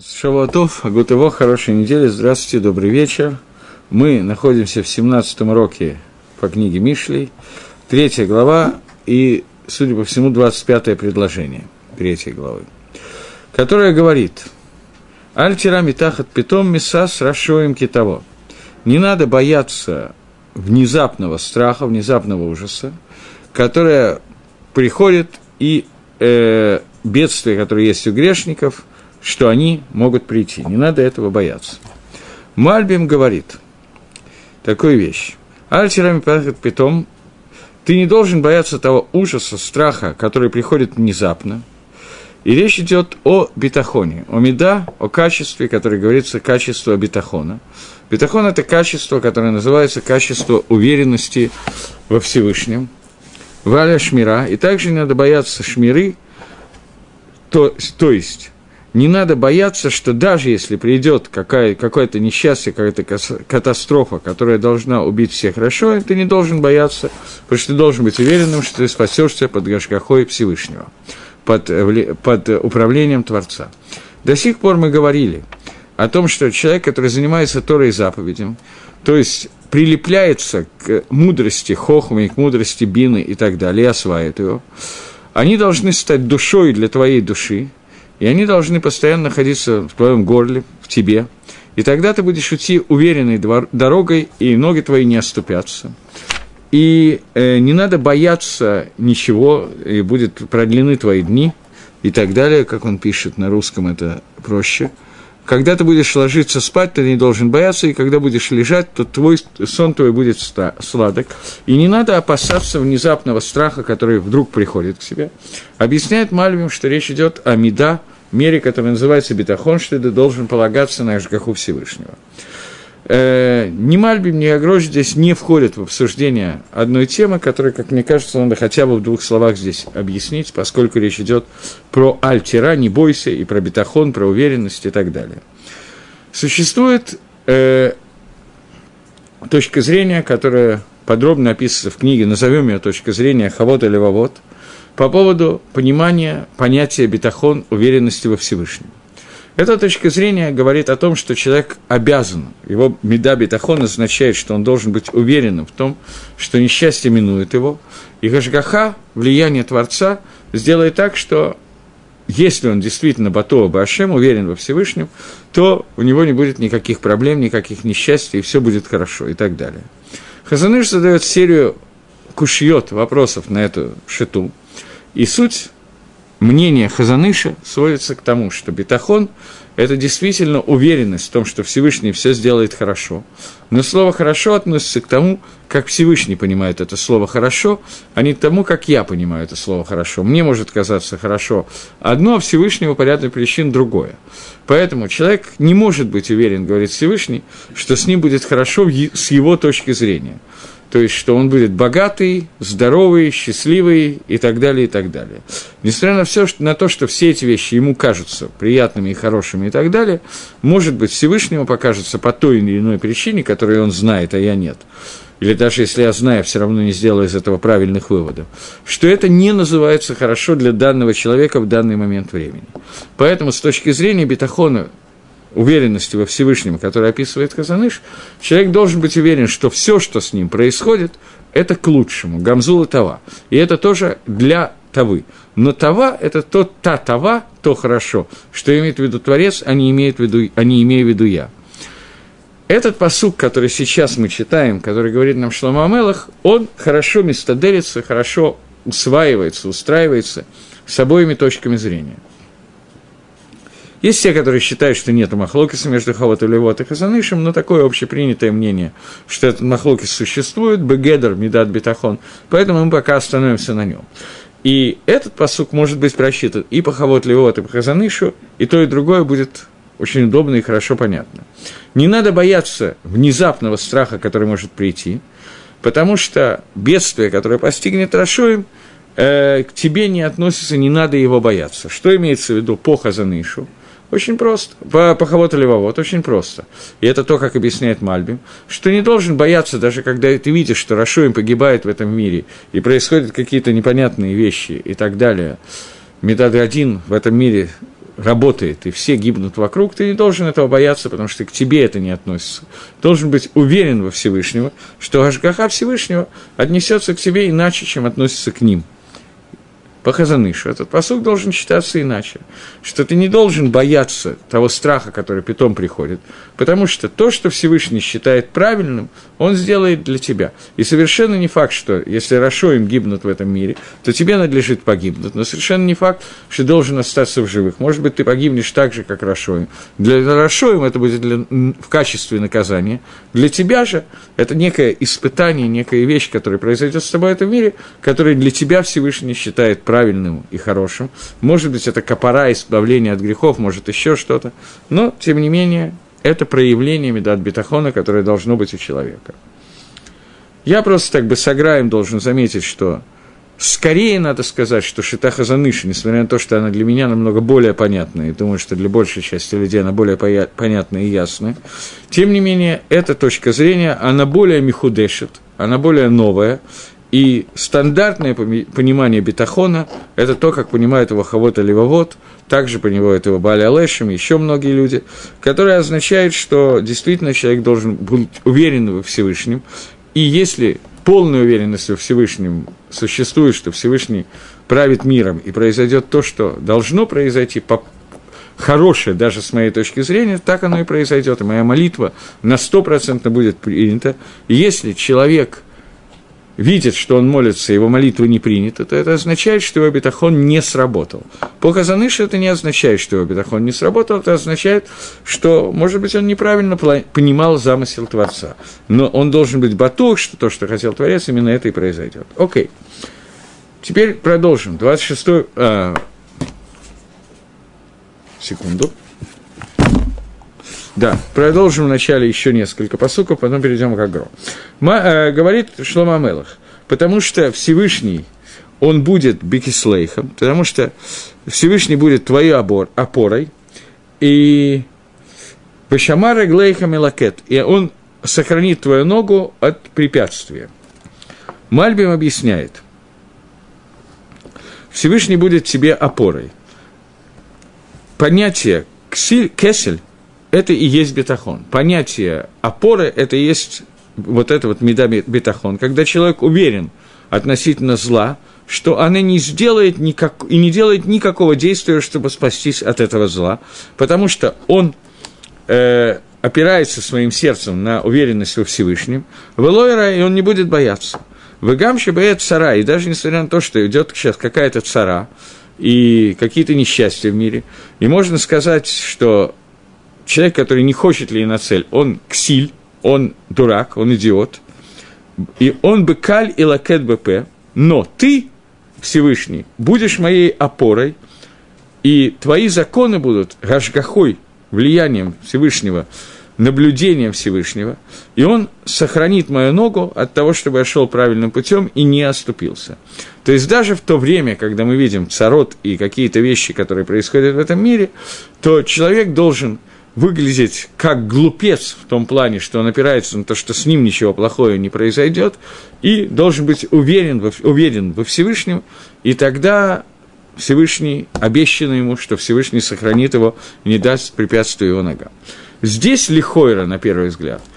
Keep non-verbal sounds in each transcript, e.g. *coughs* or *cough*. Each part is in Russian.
Шавуатов, Агутово, хорошей недели, здравствуйте, добрый вечер. Мы находимся в 17 уроке по книге Мишлей, третья глава и, судя по всему, 25 предложение третьей главы, которая говорит «Альтира митахат питом мисас рашоем китово». Не надо бояться внезапного страха, внезапного ужаса, которое приходит и э, бедствие, которое есть у грешников – что они могут прийти. Не надо этого бояться. Мальбим говорит такую вещь. Альтирами питом, ты не должен бояться того ужаса, страха, который приходит внезапно. И речь идет о бетахоне, о меда, о качестве, которое говорится качество бетахона. Бетахон – это качество, которое называется качество уверенности во Всевышнем, валя шмира. И также не надо бояться шмиры, то, то есть не надо бояться, что даже если придет какое-то несчастье, какая-то катастрофа, которая должна убить всех хорошо, ты не должен бояться, потому что ты должен быть уверенным, что ты спасешься под Гашкахой Всевышнего, под, под управлением Творца. До сих пор мы говорили о том, что человек, который занимается Торой и заповедям, то есть прилепляется к мудрости Хохмы, к мудрости Бины и так далее, и осваивает его, они должны стать душой для твоей души, и они должны постоянно находиться в твоем горле, в тебе. И тогда ты будешь идти уверенной дорогой, и ноги твои не оступятся. И э, не надо бояться ничего, и будет продлены твои дни, и так далее, как он пишет на русском, это проще. Когда ты будешь ложиться спать, ты не должен бояться, и когда будешь лежать, то твой сон твой будет сладок. И не надо опасаться внезапного страха, который вдруг приходит к себе. Объясняет Мальвим, что речь идет о меда, мере, которая называется бетахон, что ты должен полагаться на Ашгаху Всевышнего. Э, ни Мальбим, ни Агрош здесь не входят в обсуждение одной темы, которую, как мне кажется, надо хотя бы в двух словах здесь объяснить, поскольку речь идет про альтира, не бойся, и про бетахон, про уверенность и так далее. Существует э, точка зрения, которая подробно описывается в книге, назовем ее точка зрения Хавот или Вавот – по поводу понимания понятия бетахон, уверенности во Всевышнем. Эта точка зрения говорит о том, что человек обязан, его меда бетахон означает, что он должен быть уверенным в том, что несчастье минует его, и Гашгаха, влияние Творца, сделает так, что если он действительно Батова Башем, уверен во Всевышнем, то у него не будет никаких проблем, никаких несчастий, и все будет хорошо, и так далее. Хазаныш задает серию кушьет вопросов на эту шиту – и суть мнения Хазаныша сводится к тому, что бетахон – это действительно уверенность в том, что Всевышний все сделает хорошо. Но слово «хорошо» относится к тому, как Всевышний понимает это слово «хорошо», а не к тому, как я понимаю это слово «хорошо». Мне может казаться хорошо одно, а Всевышнего по ряду причин другое. Поэтому человек не может быть уверен, говорит Всевышний, что с ним будет хорошо с его точки зрения – то есть, что он будет богатый, здоровый, счастливый и так далее, и так далее. Несмотря на все, на то, что все эти вещи ему кажутся приятными и хорошими и так далее, может быть, Всевышнему покажется по той или иной причине, которую он знает, а я нет, или даже если я знаю, все равно не сделаю из этого правильных выводов, что это не называется хорошо для данного человека в данный момент времени. Поэтому с точки зрения бетахона уверенности во Всевышнем, который описывает Казаныш, человек должен быть уверен, что все, что с ним происходит, это к лучшему, гамзула тава. И это тоже для тавы. Но тава – это то, та тава, то хорошо, что имеет в виду Творец, а не, имеет в виду, а не имея в виду я. Этот посук, который сейчас мы читаем, который говорит нам Шлома Амелах, он хорошо местоделится, хорошо усваивается, устраивается с обоими точками зрения – есть те, которые считают, что нет махлокиса между Хавот и Левот и Хазанышем, но такое общепринятое мнение, что этот махлокис существует, бегедер, медат бетахон, поэтому мы пока остановимся на нем. И этот посук может быть просчитан и по Хавот Левот, и по Хазанышу, и то, и другое будет очень удобно и хорошо понятно. Не надо бояться внезапного страха, который может прийти, потому что бедствие, которое постигнет Рашоем, э, к тебе не относится, не надо его бояться. Что имеется в виду по Хазанышу? Очень просто. По поховот левовод, очень просто. И это то, как объясняет Мальбим, что не должен бояться, даже когда ты видишь, что Рашуем погибает в этом мире, и происходят какие-то непонятные вещи и так далее. Метод один в этом мире работает, и все гибнут вокруг, ты не должен этого бояться, потому что к тебе это не относится. Должен быть уверен во Всевышнего, что Ашгаха Всевышнего отнесется к тебе иначе, чем относится к ним – по Хазанышу. Этот посуд должен считаться иначе, что ты не должен бояться того страха, который питом приходит, потому что то, что Всевышний считает правильным, он сделает для тебя. И совершенно не факт, что если Рашоим гибнут в этом мире, то тебе надлежит погибнуть, но совершенно не факт, что должен остаться в живых. Может быть, ты погибнешь так же, как Рашоим. Для Рашоим это будет для, в качестве наказания. Для тебя же это некое испытание, некая вещь, которая произойдет с тобой в этом мире, которая для тебя Всевышний считает правильным и хорошим. Может быть, это копора, избавление от грехов, может, еще что-то. Но, тем не менее, это проявление медат бетахона, которое должно быть у человека. Я просто так бы с Аграем должен заметить, что скорее надо сказать, что Шитаха Заныши, несмотря на то, что она для меня намного более понятна, и думаю, что для большей части людей она более понятна и ясна, тем не менее, эта точка зрения, она более михудешит, она более новая, и стандартное понимание бетахона – это то, как понимает его Хавот Аливавод, также понимают его Бали Алешем, еще многие люди, которое означает, что действительно человек должен быть уверен во Всевышнем, и если полная уверенность во Всевышнем существует, что Всевышний правит миром, и произойдет то, что должно произойти по хорошее, даже с моей точки зрения, так оно и произойдет. И моя молитва на сто процентов будет принята. И если человек – видит, что он молится, его молитва не принята, то это означает, что его бетахон не сработал. По Казаныше это не означает, что его бетахон не сработал, это означает, что, может быть, он неправильно понимал замысел Творца. Но он должен быть батух, что то, что хотел Творец, именно это и произойдет. Окей. Теперь продолжим. 26 а, секунду. Да, продолжим вначале еще несколько посуков, потом перейдем к Агро. Ма, э, говорит Шлома Амелах, потому что Всевышний, он будет бикислейхом, потому что Всевышний будет твоей опор, опорой, и Пашамара Глейхам и Лакет, и он сохранит твою ногу от препятствия. Мальбим объясняет, Всевышний будет тебе опорой. Понятие кесель это и есть бетахон. Понятие опоры – это и есть вот это вот меда бетахон, когда человек уверен относительно зла, что она не сделает никак, и не делает никакого действия, чтобы спастись от этого зла, потому что он э, опирается своим сердцем на уверенность во Всевышнем, в Элойра, и он не будет бояться. В Игамше боец цара, и даже несмотря на то, что идет сейчас какая-то цара, и какие-то несчастья в мире, и можно сказать, что человек, который не хочет ли на цель, он ксиль, он дурак, он идиот, и он бы каль и лакет БП, но ты, Всевышний, будешь моей опорой, и твои законы будут гашгахой, влиянием Всевышнего, наблюдением Всевышнего, и он сохранит мою ногу от того, чтобы я шел правильным путем и не оступился. То есть даже в то время, когда мы видим царот и какие-то вещи, которые происходят в этом мире, то человек должен выглядеть как глупец в том плане, что он опирается на то, что с ним ничего плохого не произойдет, и должен быть уверен, во, уверен во Всевышнем, и тогда Всевышний, обещано ему, что Всевышний сохранит его не даст препятствия его ногам. Здесь лихойра, на первый взгляд –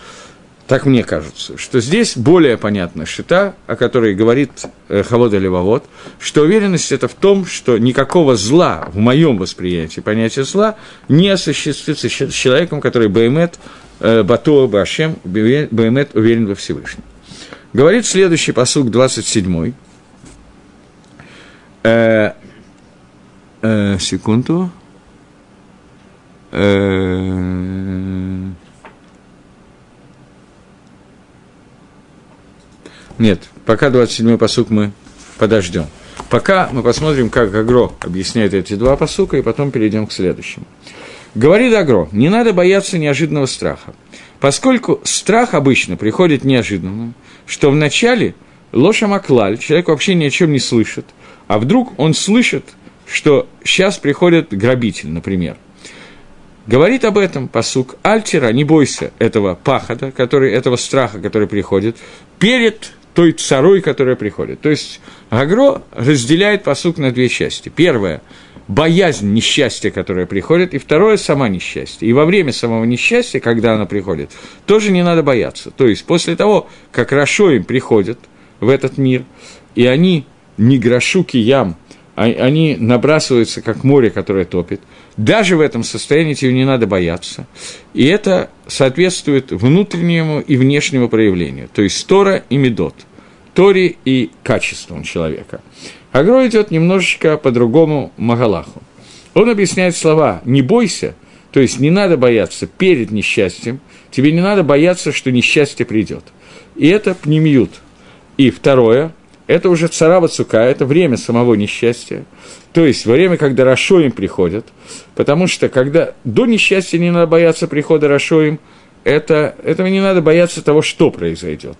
так мне кажется, что здесь более понятна шита, о которой говорит э, Хавод Левовод, что уверенность это в том, что никакого зла в моем восприятии понятия зла не осуществится с человеком, который Баймет, э, Батуа Башем, Баймет уверен во Всевышнем. Говорит следующий посук 27 э, э, секунду. Э, Нет, пока 27-й посук мы подождем. Пока мы посмотрим, как Агро объясняет эти два посука, и потом перейдем к следующему. Говорит Агро, не надо бояться неожиданного страха, поскольку страх обычно приходит неожиданно, что вначале лоша маклаль, человек вообще ни о чем не слышит, а вдруг он слышит, что сейчас приходит грабитель, например. Говорит об этом посук Альтера, не бойся этого пахота, который, этого страха, который приходит, перед той царой, которая приходит. То есть Гагро разделяет посук на две части. Первое – боязнь несчастья, которое приходит, и второе – сама несчастье. И во время самого несчастья, когда оно приходит, тоже не надо бояться. То есть после того, как Рашо им приходит в этот мир, и они не грошуки ям, а они набрасываются, как море, которое топит. Даже в этом состоянии тебе не надо бояться. И это соответствует внутреннему и внешнему проявлению, то есть Тора и Медот, Торе и качествам человека. Агро идет немножечко по другому Магалаху. Он объясняет слова «не бойся», то есть не надо бояться перед несчастьем, тебе не надо бояться, что несчастье придет. И это пнемьют. И второе, это уже царава цука, это время самого несчастья. То есть время, когда Рашоим приходят, потому что когда до несчастья не надо бояться прихода Рашоим, это, этого не надо бояться того, что произойдет.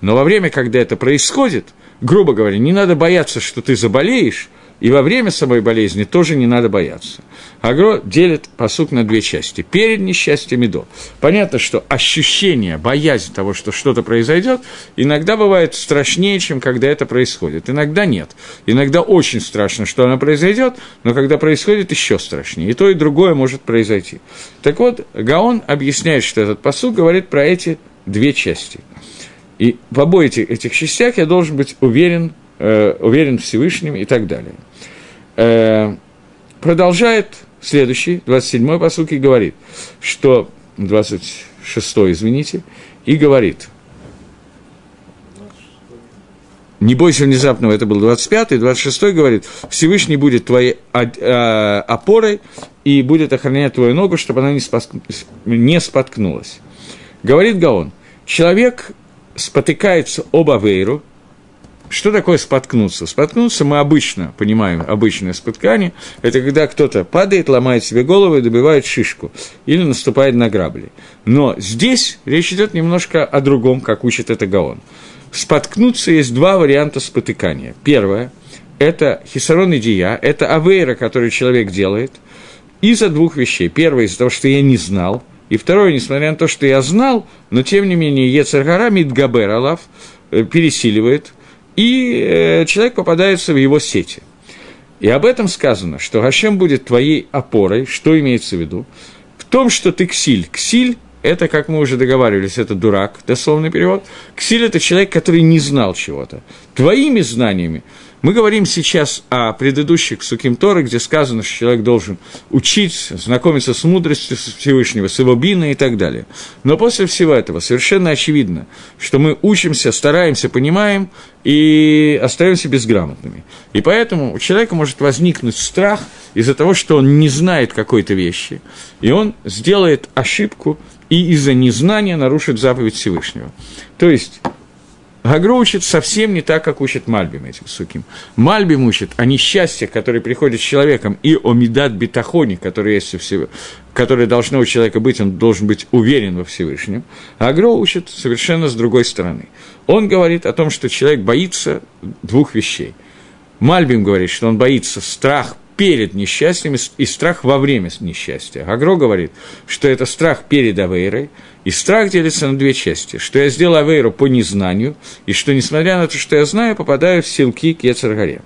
Но во время, когда это происходит – грубо говоря, не надо бояться, что ты заболеешь, и во время самой болезни тоже не надо бояться. Агро делит посук на две части. Перед несчастьем и до. Понятно, что ощущение, боязнь того, что что-то произойдет, иногда бывает страшнее, чем когда это происходит. Иногда нет. Иногда очень страшно, что оно произойдет, но когда происходит, еще страшнее. И то, и другое может произойти. Так вот, Гаон объясняет, что этот посук говорит про эти две части – и в обоих этих частях я должен быть уверен, э, уверен в Всевышнем и так далее. Э, продолжает следующий, 27-й посук, и говорит, что, 26-й, извините, и говорит, не бойся внезапного, это был 25-й, 26-й говорит, Всевышний будет твоей э, опорой и будет охранять твою ногу, чтобы она не споткнулась. Говорит Гаон, человек спотыкается об Авейру. Что такое споткнуться? Споткнуться мы обычно понимаем, обычное споткание – это когда кто-то падает, ломает себе голову и добивает шишку или наступает на грабли. Но здесь речь идет немножко о другом, как учит это Гаон. Споткнуться есть два варианта спотыкания. Первое – это хисарон идия, это авейра, который человек делает, из-за двух вещей. Первое – из-за того, что я не знал – и второе, несмотря на то, что я знал, но тем не менее Ецаргара Мидгабер э, пересиливает, и э, человек попадается в его сети. И об этом сказано, что Гашем будет твоей опорой, что имеется в виду? В том, что ты ксиль. Ксиль – это, как мы уже договаривались, это дурак, дословный перевод. Ксиль – это человек, который не знал чего-то. Твоими знаниями мы говорим сейчас о предыдущих Суким Торы, где сказано, что человек должен учить, знакомиться с мудростью Всевышнего, с его биной и так далее. Но после всего этого совершенно очевидно, что мы учимся, стараемся, понимаем и остаемся безграмотными. И поэтому у человека может возникнуть страх из-за того, что он не знает какой-то вещи, и он сделает ошибку и из-за незнания нарушит заповедь Всевышнего. То есть Гагро учит совсем не так, как учит Мальбим этим суким. Мальбим учит о несчастьях, которые приходят с человеком, и о медат битахоне, который есть у всего, которое должно у человека быть, он должен быть уверен во Всевышнем. А Агро учит совершенно с другой стороны. Он говорит о том, что человек боится двух вещей. Мальбим говорит, что он боится страх перед несчастьем и страх во время несчастья. Агро говорит, что это страх перед Авейрой, и страх делится на две части, что я сделал Авейру по незнанию, и что, несмотря на то, что я знаю, попадаю в силки к Ецаргаре.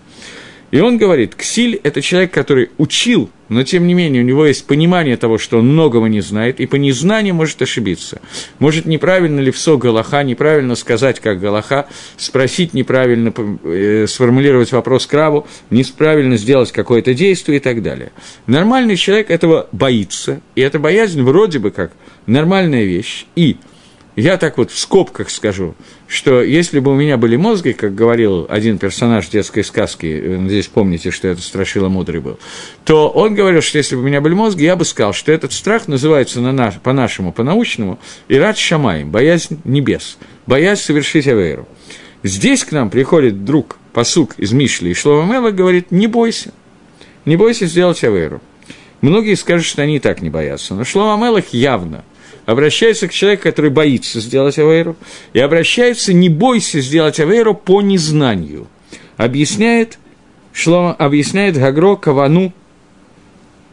И он говорит, Ксиль – это человек, который учил, но тем не менее у него есть понимание того, что он многого не знает, и по незнанию может ошибиться. Может неправильно ли все Галаха, неправильно сказать, как Галаха, спросить неправильно, э, сформулировать вопрос Краву, неправильно сделать какое-то действие и так далее. Нормальный человек этого боится, и эта боязнь вроде бы как нормальная вещь. И я так вот в скобках скажу, что если бы у меня были мозги, как говорил один персонаж детской сказки, э, здесь помните, что это Страшила Мудрый был, то он говорил, что если бы у меня были мозги, я бы сказал, что этот страх называется на наш, по-нашему, по-научному, Ират Шамаем, боязнь небес, боязнь совершить Авейру. Здесь к нам приходит друг, посук из Мишли, и Шлова Мела говорит, не бойся, не бойся сделать Авейру. Многие скажут, что они и так не боятся, но Шлова Мелах явно – обращается к человеку, который боится сделать авейру, и обращается «не бойся сделать авейру по незнанию». Объясняет, Шлома, объясняет Гагро Кавану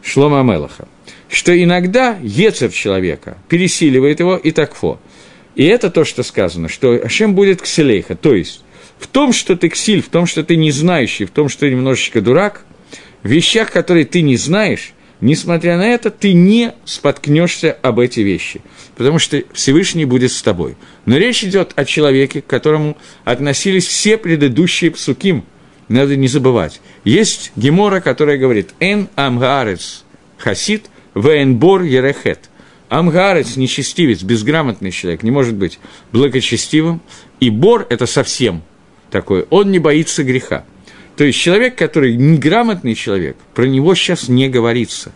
Шлома Мелаха, что иногда Ецер человека пересиливает его и такфо. И это то, что сказано, что Ашем будет кселейха, то есть в том, что ты ксиль, в том, что ты не знающий, в том, что ты немножечко дурак, В вещах, которые ты не знаешь, несмотря на это, ты не споткнешься об эти вещи, потому что Всевышний будет с тобой. Но речь идет о человеке, к которому относились все предыдущие псуким. Надо не забывать. Есть Гемора, которая говорит «Эн амгарец хасид, вен бор ерехет». Амгарец, нечестивец, безграмотный человек, не может быть благочестивым, и бор – это совсем такой, он не боится греха. То есть человек, который неграмотный человек, про него сейчас не говорится.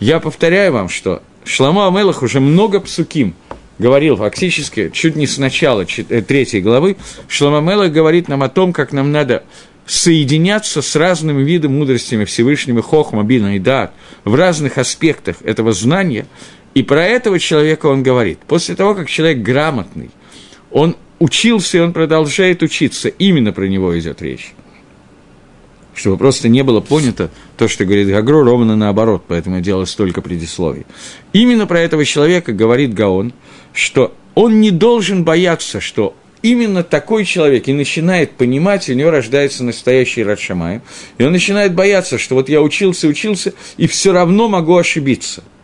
Я повторяю вам, что Шламу Амелах уже много псуким говорил фактически, чуть не с начала э, третьей главы, Шламу Амелах говорит нам о том, как нам надо соединяться с разными видами мудростями Всевышнего, Хохма, Бина и Дат, в разных аспектах этого знания, и про этого человека он говорит. После того, как человек грамотный, он учился, и он продолжает учиться, именно про него идет речь чтобы просто не было понято то, что говорит Гагро, ровно наоборот, поэтому делаю столько предисловий. Именно про этого человека говорит Гаон, что он не должен бояться, что именно такой человек и начинает понимать, у него рождается настоящий Радшамай, и он начинает бояться, что вот я учился, учился, и все равно могу ошибиться –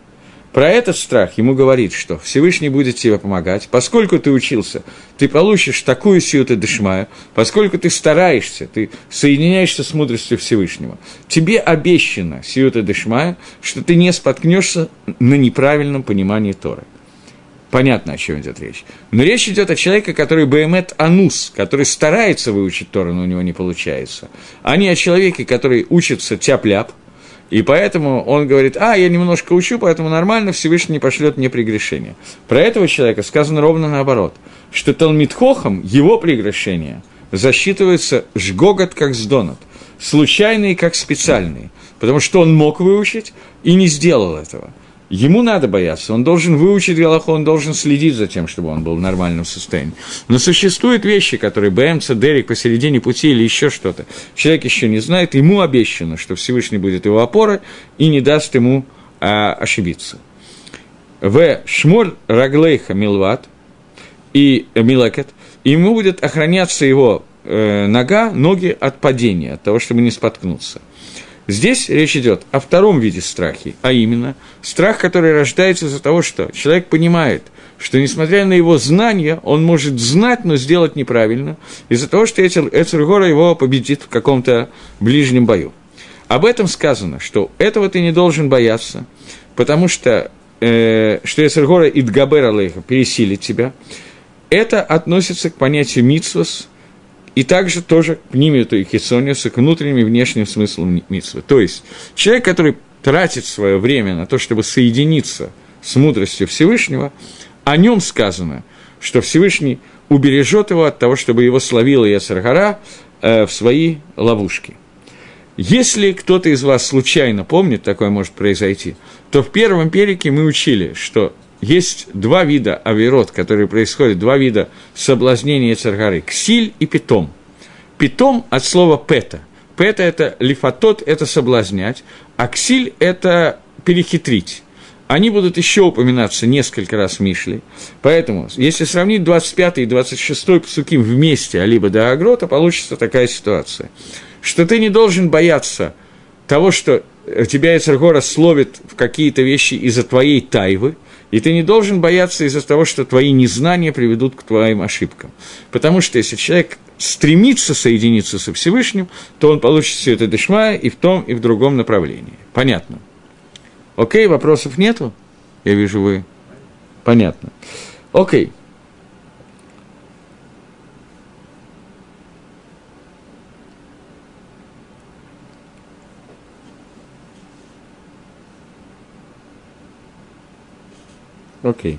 про этот страх ему говорит, что Всевышний будет тебе помогать, поскольку ты учился, ты получишь такую сиюта дышмая, поскольку ты стараешься, ты соединяешься с мудростью Всевышнего. Тебе обещано сиюта дышмая, что ты не споткнешься на неправильном понимании Торы. Понятно, о чем идет речь. Но речь идет о человеке, который Баемет Анус, который старается выучить Тору, но у него не получается, а не о человеке, который учится тяп-ляп, и поэтому он говорит, а, я немножко учу, поэтому нормально, Всевышний не пошлет мне прегрешения. Про этого человека сказано ровно наоборот, что Талмитхохом, его прегрешения, засчитывается жгогот как сдонат, случайные как специальные, потому что он мог выучить и не сделал этого – Ему надо бояться, он должен выучить Галаху, он должен следить за тем, чтобы он был в нормальном состоянии. Но существуют вещи, которые БМЦ, Дерек посередине пути или еще что-то. Человек еще не знает, ему обещано, что Всевышний будет его опорой и не даст ему а, ошибиться. В Шмоль Раглейха Милват и Милекет, ему будет охраняться его э, нога, ноги от падения, от того, чтобы не споткнуться – Здесь речь идет о втором виде страхи, а именно страх, который рождается из-за того, что человек понимает, что несмотря на его знания, он может знать, но сделать неправильно, из-за того, что Эцергора его победит в каком-то ближнем бою. Об этом сказано, что этого ты не должен бояться, потому что, э, что Эцергора Идгабер Алейха пересилит тебя. Это относится к понятию мицвос, и также тоже к нимиту и хитсониусу, к внутренним и внешним смыслам митсвы. То есть человек, который тратит свое время на то, чтобы соединиться с мудростью Всевышнего, о нем сказано, что Всевышний убережет его от того, чтобы его словила Яцергара э, в свои ловушки. Если кто-то из вас случайно помнит, такое может произойти, то в первом перике мы учили, что есть два вида авирот, которые происходят, два вида соблазнения царгары – ксиль и питом. Питом от слова пета. Пета – это лифатот, это соблазнять, а ксиль – это перехитрить. Они будут еще упоминаться несколько раз в Мишле. Поэтому, если сравнить 25 и 26 псуким вместе, а либо до Агрота, получится такая ситуация, что ты не должен бояться того, что тебя Эцергора словит в какие-то вещи из-за твоей тайвы – и ты не должен бояться из-за того, что твои незнания приведут к твоим ошибкам. Потому что если человек стремится соединиться со Всевышним, то он получит все это дешмая и в том, и в другом направлении. Понятно? Окей, вопросов нету? Я вижу, вы... Понятно. Окей. Окей.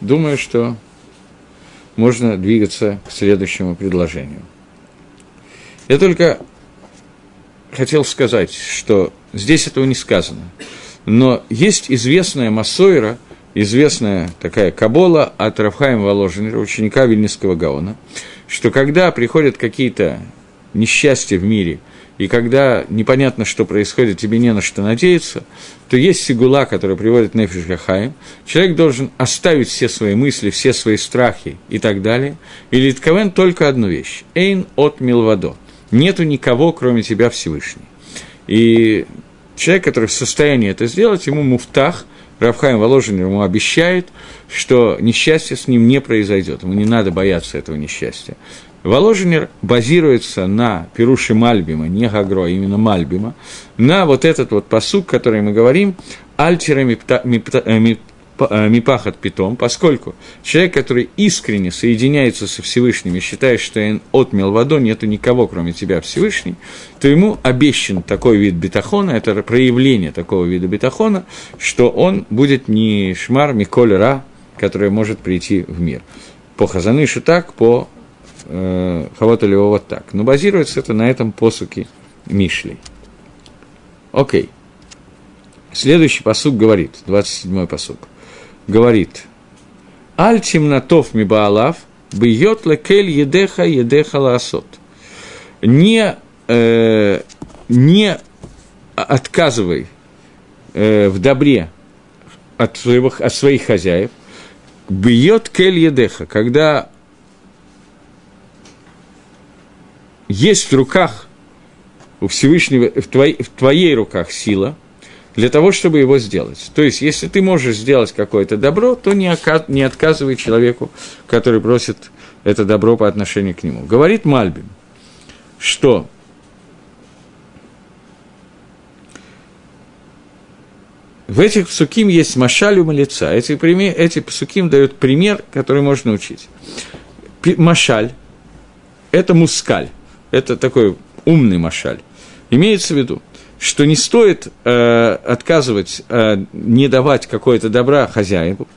Думаю, что можно двигаться к следующему предложению. Я только хотел сказать, что здесь этого не сказано. Но есть известная Масойра, известная такая Кабола от Рафхаема Воложенера, ученика Вильнинского Гаона, что когда приходят какие-то несчастья в мире – и когда непонятно, что происходит, тебе не на что надеяться, то есть сигула, которая приводит Нефиш Гахаим, человек должен оставить все свои мысли, все свои страхи и так далее, и литковен только одну вещь – эйн от милвадо – нету никого, кроме тебя Всевышний. И человек, который в состоянии это сделать, ему муфтах, Равхайм Воложин ему обещает, что несчастье с ним не произойдет. Ему не надо бояться этого несчастья. Воложенер базируется на Перуши Мальбима, не Гагро, а именно Мальбима, на вот этот вот посук, который мы говорим, Альтера э, Э, мипахат питом, поскольку человек, который искренне соединяется со Всевышним и считает, что он отмел водой, нету никого, кроме тебя, Всевышний, то ему обещан такой вид бетахона, это проявление такого вида бетахона, что он будет не шмар, миколь ра, который может прийти в мир. По Хазанышу так, по э, Хавоталево вот так. Но базируется это на этом посуке Мишлей. Окей. Следующий посук говорит, 27-й посук говорит, «Аль темнотов мибаалав, бьет лекель едеха едеха ласот». Не, э, не отказывай э, в добре от, своего, от своих хозяев, бьет кель едеха, когда есть в руках у Всевышнего, в, твоей, в твоей руках сила – для того, чтобы его сделать. То есть, если ты можешь сделать какое-то добро, то не, ока- не отказывай человеку, который просит это добро по отношению к нему. Говорит Мальбим, что в этих псуким есть машалю лица. Эти, пример, эти псуким дают пример, который можно учить. Машаль – это мускаль, это такой умный машаль. Имеется в виду – что не стоит э, отказывать, э, не давать какое-то добра хозяину.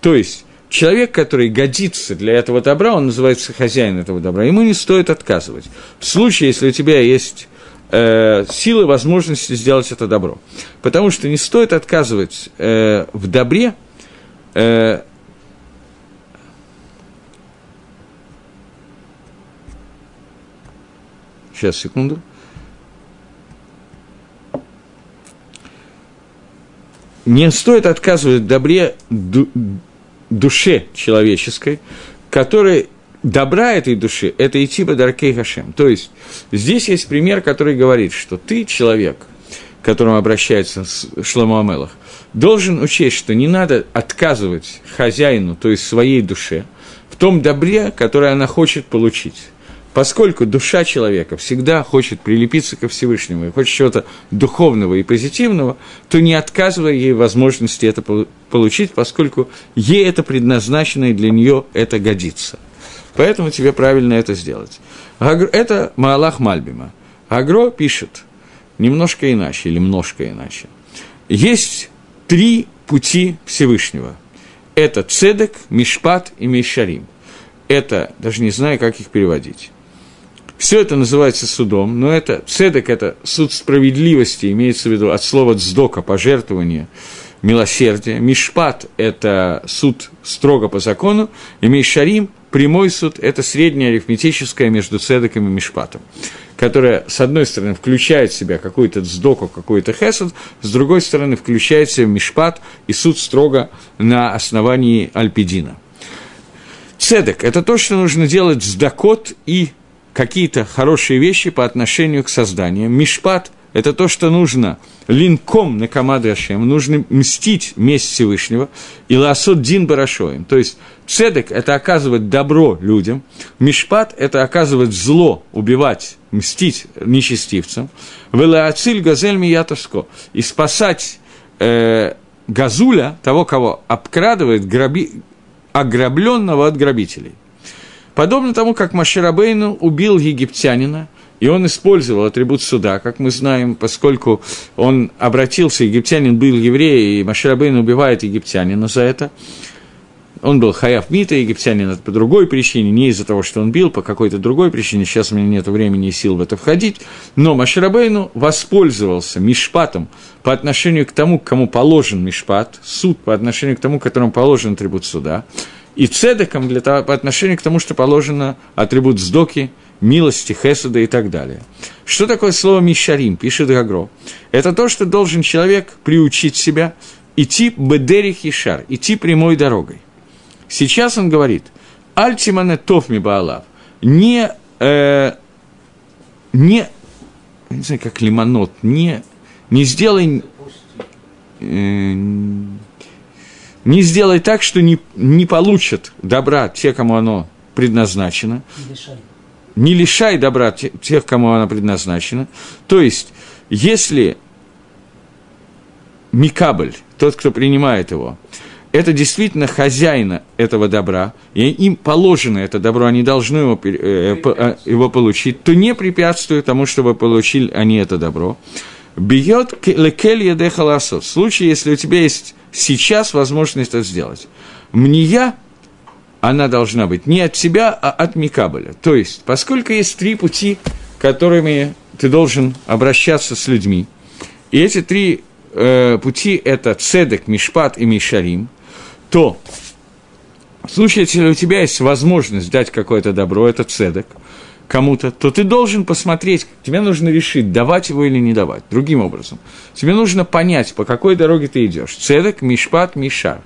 То есть, человек, который годится для этого добра, он называется хозяин этого добра, ему не стоит отказывать. В случае, если у тебя есть э, силы, возможности сделать это добро. Потому что не стоит отказывать э, в добре, э, Сейчас, секунду. не стоит отказывать добре ду, душе человеческой, которой добра этой души – это идти по Даркей Хашем. То есть, здесь есть пример, который говорит, что ты, человек, к которому обращается Шломо Амелах, должен учесть, что не надо отказывать хозяину, то есть своей душе, в том добре, которое она хочет получить поскольку душа человека всегда хочет прилепиться ко Всевышнему и хочет чего-то духовного и позитивного, то не отказывая ей возможности это получить, поскольку ей это предназначено и для нее это годится. Поэтому тебе правильно это сделать. Это Маалах Мальбима. Агро пишет немножко иначе или немножко иначе. Есть три пути Всевышнего. Это Цедек, Мишпат и Мишарим. Это, даже не знаю, как их переводить. Все это называется судом, но это цедек – это суд справедливости, имеется в виду от слова «дздока» – пожертвование, милосердие. Мишпат – это суд строго по закону, и Мишарим – прямой суд – это среднее арифметическое между цедеком и мишпатом, которое, с одной стороны, включает в себя какую-то дздоку, какой-то хесед, с другой стороны, включает в себя мишпат и суд строго на основании альпидина. Цедек – это то, что нужно делать с дакот и какие-то хорошие вещи по отношению к созданию. Мишпат – это то, что нужно линком на команду Ашем, нужно мстить месть Всевышнего, и ласот дин барашоем. То есть цедек – это оказывать добро людям, мишпат – это оказывать зло, убивать, мстить нечестивцам, велаациль газель миятовско, и спасать э, газуля, того, кого обкрадывает, граби, ограбленного от грабителей. Подобно тому, как Маширабейну убил египтянина, и он использовал атрибут суда, как мы знаем, поскольку он обратился, египтянин был еврей, и Маширабейн убивает египтянина за это. Он был хаяв мита, египтянин по другой причине, не из-за того, что он бил, по какой-то другой причине, сейчас у меня нет времени и сил в это входить, но Маширабейну воспользовался мишпатом по отношению к тому, кому положен мишпат, суд по отношению к тому, которому положен атрибут суда, и цедеком для того, по отношению к тому, что положено атрибут сдоки, милости, хесада и так далее. Что такое слово «мишарим», пишет Гагро? Это то, что должен человек приучить себя идти бедерих и шар, идти прямой дорогой. Сейчас он говорит, «Альтимане тофми баалав», не, э, не не знаю, как лимонот, не, не сделай, э, не сделай так, что не, не получат добра те, кому оно предназначено. Не лишай добра тех, кому оно предназначено. То есть, если Микабль, тот, кто принимает его, это действительно хозяина этого добра, и им положено это добро, они должны его, э, э, его получить, то не препятствует тому, чтобы получили они это добро. Бьет лекелья де халасо. В случае, если у тебя есть сейчас возможность это сделать. Мне она должна быть не от тебя, а от Микабеля. То есть, поскольку есть три пути, которыми ты должен обращаться с людьми, и эти три э, пути – это Цедек, Мишпат и Мишарим, то в случае, если у тебя есть возможность дать какое-то добро, это Цедек, кому-то, то ты должен посмотреть, тебе нужно решить, давать его или не давать. Другим образом, тебе нужно понять, по какой дороге ты идешь. Цедек, Мишпат, Мишар.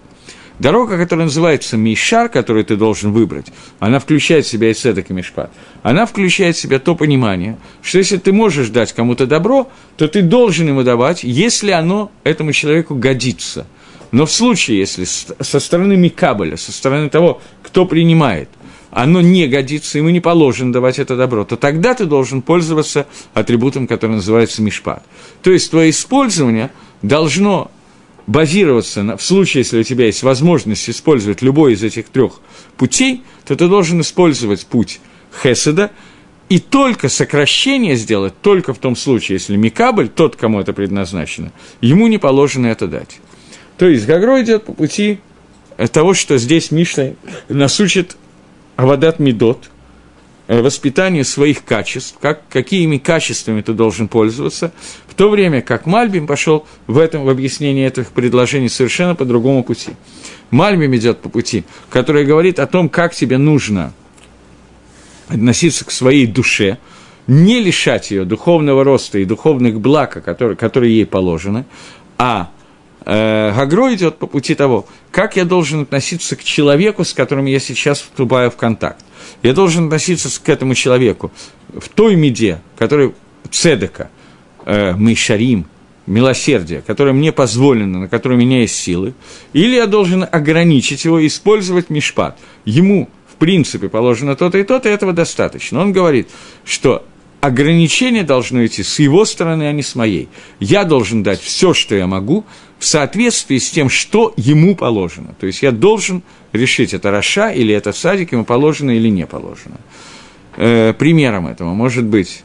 Дорога, которая называется Мишар, которую ты должен выбрать, она включает в себя и цедок, и мишпат. Она включает в себя то понимание, что если ты можешь дать кому-то добро, то ты должен ему давать, если оно этому человеку годится. Но в случае, если со стороны Микабеля, со стороны того, кто принимает, оно не годится, ему не положено давать это добро, то тогда ты должен пользоваться атрибутом, который называется мишпат. То есть твое использование должно базироваться на, в случае, если у тебя есть возможность использовать любой из этих трех путей, то ты должен использовать путь Хеседа, и только сокращение сделать, только в том случае, если Микабль, тот, кому это предназначено, ему не положено это дать. То есть Гагро идет по пути того, что здесь Мишна нас учит Авадат Медот – Э, воспитание своих качеств, как, какими качествами ты должен пользоваться, в то время как Мальбим пошел в этом, в объяснении этих предложений совершенно по другому пути. Мальбим идет по пути, который говорит о том, как тебе нужно относиться к своей душе, не лишать ее духовного роста и духовных благ, которые, которые ей положены, а Гагро идет по пути того, как я должен относиться к человеку, с которым я сейчас вступаю в контакт. Я должен относиться к этому человеку в той меде, который цедека, э, мышарим, милосердие, которое мне позволено, на которое у меня есть силы, или я должен ограничить его и использовать мишпат. Ему, в принципе, положено то-то и то-то, и этого достаточно. Он говорит, что ограничение должно идти с его стороны, а не с моей. Я должен дать все, что я могу, в соответствии с тем, что ему положено. То есть я должен решить, это Раша или это садик, ему положено или не положено. Э, примером этого может быть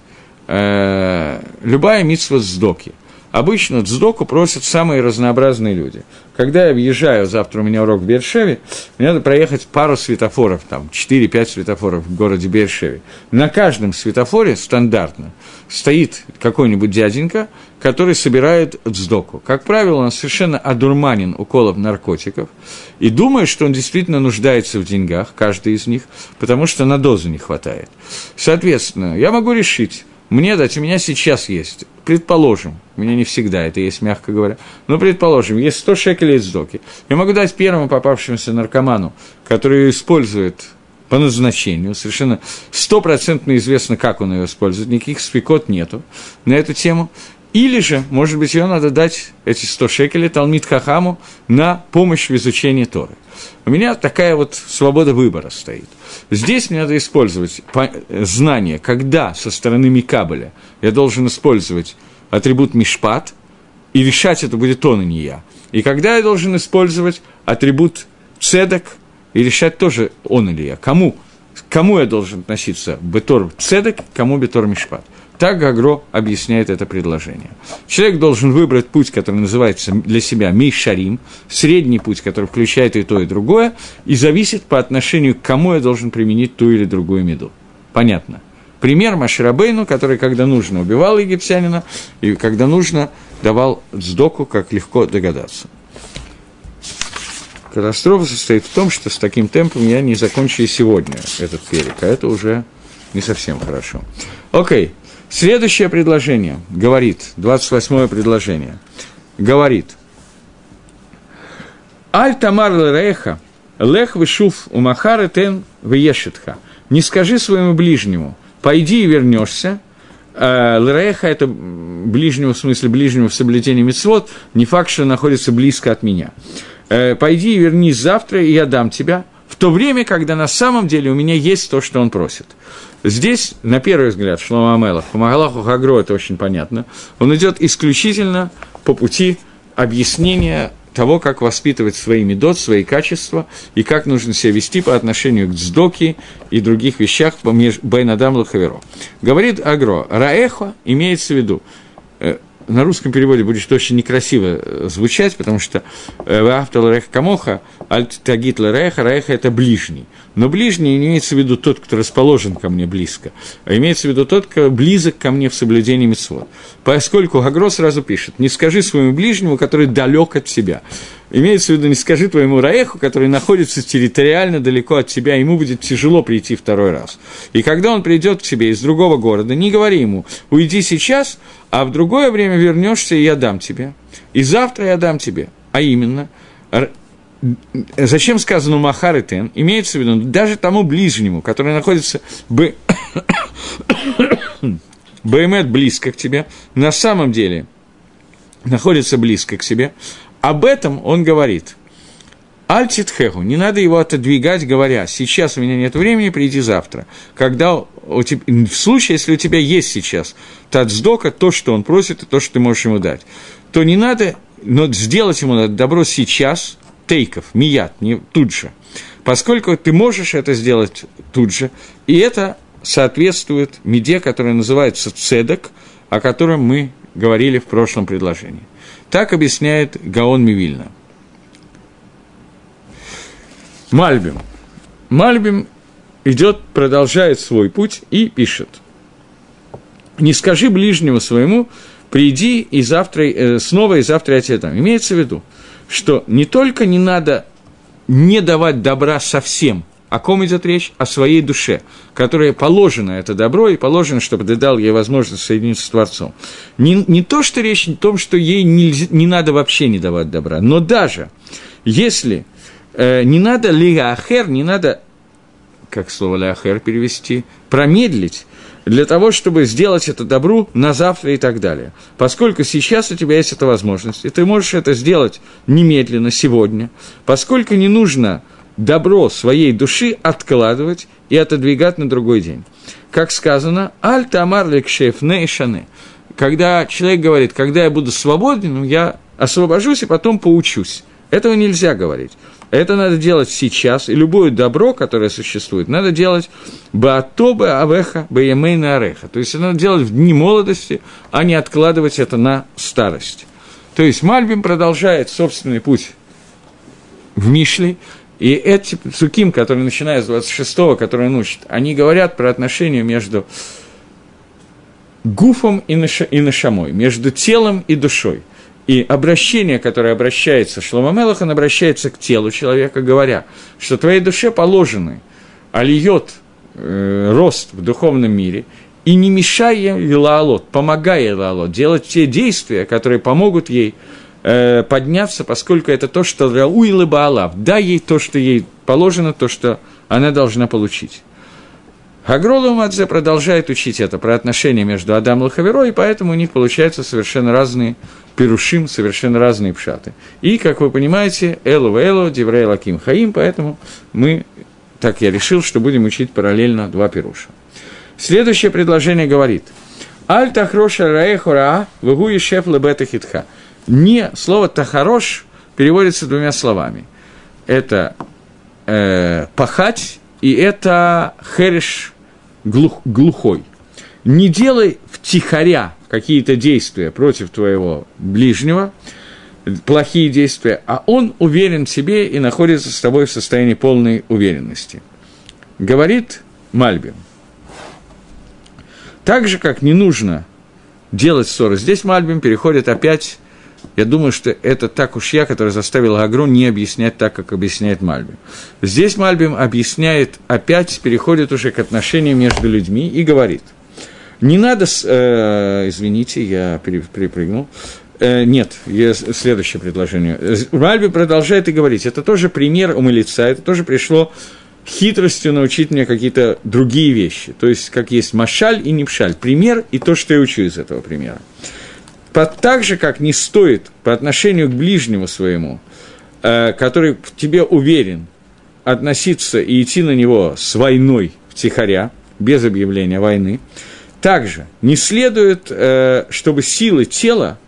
э, любая митсва с доки. Обычно дздоку просят самые разнообразные люди. Когда я въезжаю, завтра у меня урок в Бершеве, мне надо проехать пару светофоров, там 4-5 светофоров в городе Бершеве. На каждом светофоре стандартно стоит какой-нибудь дяденька, который собирает дздоку. Как правило, он совершенно одурманен уколом наркотиков и думает, что он действительно нуждается в деньгах, каждый из них, потому что на дозу не хватает. Соответственно, я могу решить, мне дать, у меня сейчас есть, предположим, у меня не всегда это есть, мягко говоря, но предположим, есть 100 шекелей из доки. Я могу дать первому попавшемуся наркоману, который использует по назначению, совершенно стопроцентно известно, как он ее использует, никаких спекот нету на эту тему. Или же, может быть, ее надо дать, эти 100 шекелей, Талмит Хахаму, на помощь в изучении Торы. У меня такая вот свобода выбора стоит. Здесь мне надо использовать знание, когда со стороны Микабеля я должен использовать атрибут Мишпат, и решать это будет он, и не я. И когда я должен использовать атрибут Цедек, и решать тоже он или я. Кому? Кому я должен относиться? Бетор Цедек, кому Бетор Мишпат. Так Гагро объясняет это предложение. Человек должен выбрать путь, который называется для себя Мишарим, средний путь, который включает и то, и другое, и зависит по отношению к кому я должен применить ту или другую меду. Понятно? Пример Маширабейну, который, когда нужно, убивал египтянина, и когда нужно, давал сдоку, как легко догадаться. Катастрофа состоит в том, что с таким темпом я не закончу и сегодня этот перек, а это уже не совсем хорошо. Окей. Следующее предложение говорит, 28 предложение, говорит, Аль тамар лереха, лех вышув умахары тен вешетха. Не скажи своему ближнему, пойди и вернешься, э, Лреха – это ближнего, в смысле ближнего в соблюдении мецвод, не факт, что находится близко от меня. Э, «Пойди и вернись завтра, и я дам тебя», в то время, когда на самом деле у меня есть то, что он просит. Здесь, на первый взгляд, Шлома Амелах, по Магалаху Хагро это очень понятно, он идет исключительно по пути объяснения того, как воспитывать свои медот, свои качества, и как нужно себя вести по отношению к дздоке и других вещах Байнадам Лахаверо. Говорит Агро, Раэхо имеется в виду, на русском переводе будет очень некрасиво э, звучать, потому что э, «Ваавтал рех камоха», «Альт тагит реха», «Реха» – это ближний. Но ближний имеется в виду тот, кто расположен ко мне близко, а имеется в виду тот, кто близок ко мне в соблюдении митцвот. Поскольку Гагро сразу пишет «Не скажи своему ближнему, который далек от тебя». Имеется в виду, не скажи твоему Раеху, который находится территориально далеко от тебя, ему будет тяжело прийти второй раз. И когда он придет к тебе из другого города, не говори ему, уйди сейчас, а в другое время вернешься, и я дам тебе. И завтра я дам тебе. А именно, зачем сказано Махар и Тен? Имеется в виду, даже тому ближнему, который находится бы *coughs* Баймет близко к тебе, на самом деле находится близко к себе, об этом он говорит. Альтитхеху, не надо его отодвигать, говоря, сейчас у меня нет времени, приди завтра. Когда у тебя, в случае, если у тебя есть сейчас тацдока, то, что он просит, и то, что ты можешь ему дать, то не надо, но сделать ему надо добро сейчас, тейков, мият, не тут же. Поскольку ты можешь это сделать тут же, и это соответствует меде, которая называется цедок, о котором мы говорили в прошлом предложении. Так объясняет Гаон Мивильна. Мальбим. Мальбим идет, продолжает свой путь и пишет. «Не скажи ближнему своему, приди и завтра, э, снова и завтра я тебе дам». Имеется в виду, что не только не надо не давать добра совсем, о ком идет речь? О своей душе, которая положена это добро, и положено, чтобы ты дал ей возможность соединиться с Творцом. Не, не то, что речь о том, что ей нельзя, не надо вообще не давать добра, но даже если э, не надо лиахер, не надо, как слово лиахер перевести, промедлить, для того, чтобы сделать это добру на завтра и так далее. Поскольку сейчас у тебя есть эта возможность, и ты можешь это сделать немедленно, сегодня, поскольку не нужно добро своей души откладывать и отодвигать на другой день. Как сказано, «Аль тамар лекшеф нейшане». Когда человек говорит, когда я буду свободен, я освобожусь и потом поучусь. Этого нельзя говорить. Это надо делать сейчас, и любое добро, которое существует, надо делать баатобе авеха баемейна ареха. То есть надо делать в дни молодости, а не откладывать это на старость. То есть Мальбим продолжает собственный путь в Мишле, и эти суким, которые начинают с 26-го, которые он учит, они говорят про отношения между гуфом и, наша, и нашамой, между телом и душой. И обращение, которое обращается, Шломамелах, он обращается к телу человека, говоря, что твоей душе положены альет, э, рост в духовном мире, и не мешай ей лаалот, помогай ей лаалот, делать те действия, которые помогут ей э, подняться, поскольку это то, что Рауила Баалав, дай ей то, что ей положено, то, что она должна получить. Хагролу Мадзе продолжает учить это про отношения между Адамом и Хаверо, и поэтому у них получаются совершенно разные пирушим, совершенно разные пшаты. И, как вы понимаете, Элу Элу, Диврей Лаким Хаим, поэтому мы, так я решил, что будем учить параллельно два пируша. Следующее предложение говорит – Аль тахроша раэхура вегу и шеф лебета хитха – не слово «тахарош» переводится двумя словами. Это э, «пахать» и это «хереш» глух, глухой. Не делай втихаря какие-то действия против твоего ближнего, плохие действия, а он уверен в себе и находится с тобой в состоянии полной уверенности. Говорит Мальбим. Так же, как не нужно делать ссоры, здесь Мальбим переходит опять я думаю, что это так уж я, который заставил Агро не объяснять так, как объясняет Мальбим. Здесь Мальбим объясняет, опять переходит уже к отношениям между людьми и говорит, не надо, э, извините, я перепрыгнул, э, нет, следующее предложение. Мальби продолжает и говорить, это тоже пример у это тоже пришло хитростью научить меня какие-то другие вещи. То есть, как есть машаль и непшаль, пример и то, что я учу из этого примера. Так же, как не стоит по отношению к ближнему своему, э, который в тебе уверен, относиться и идти на него с войной втихаря, без объявления войны, также не следует, э, чтобы силы тела,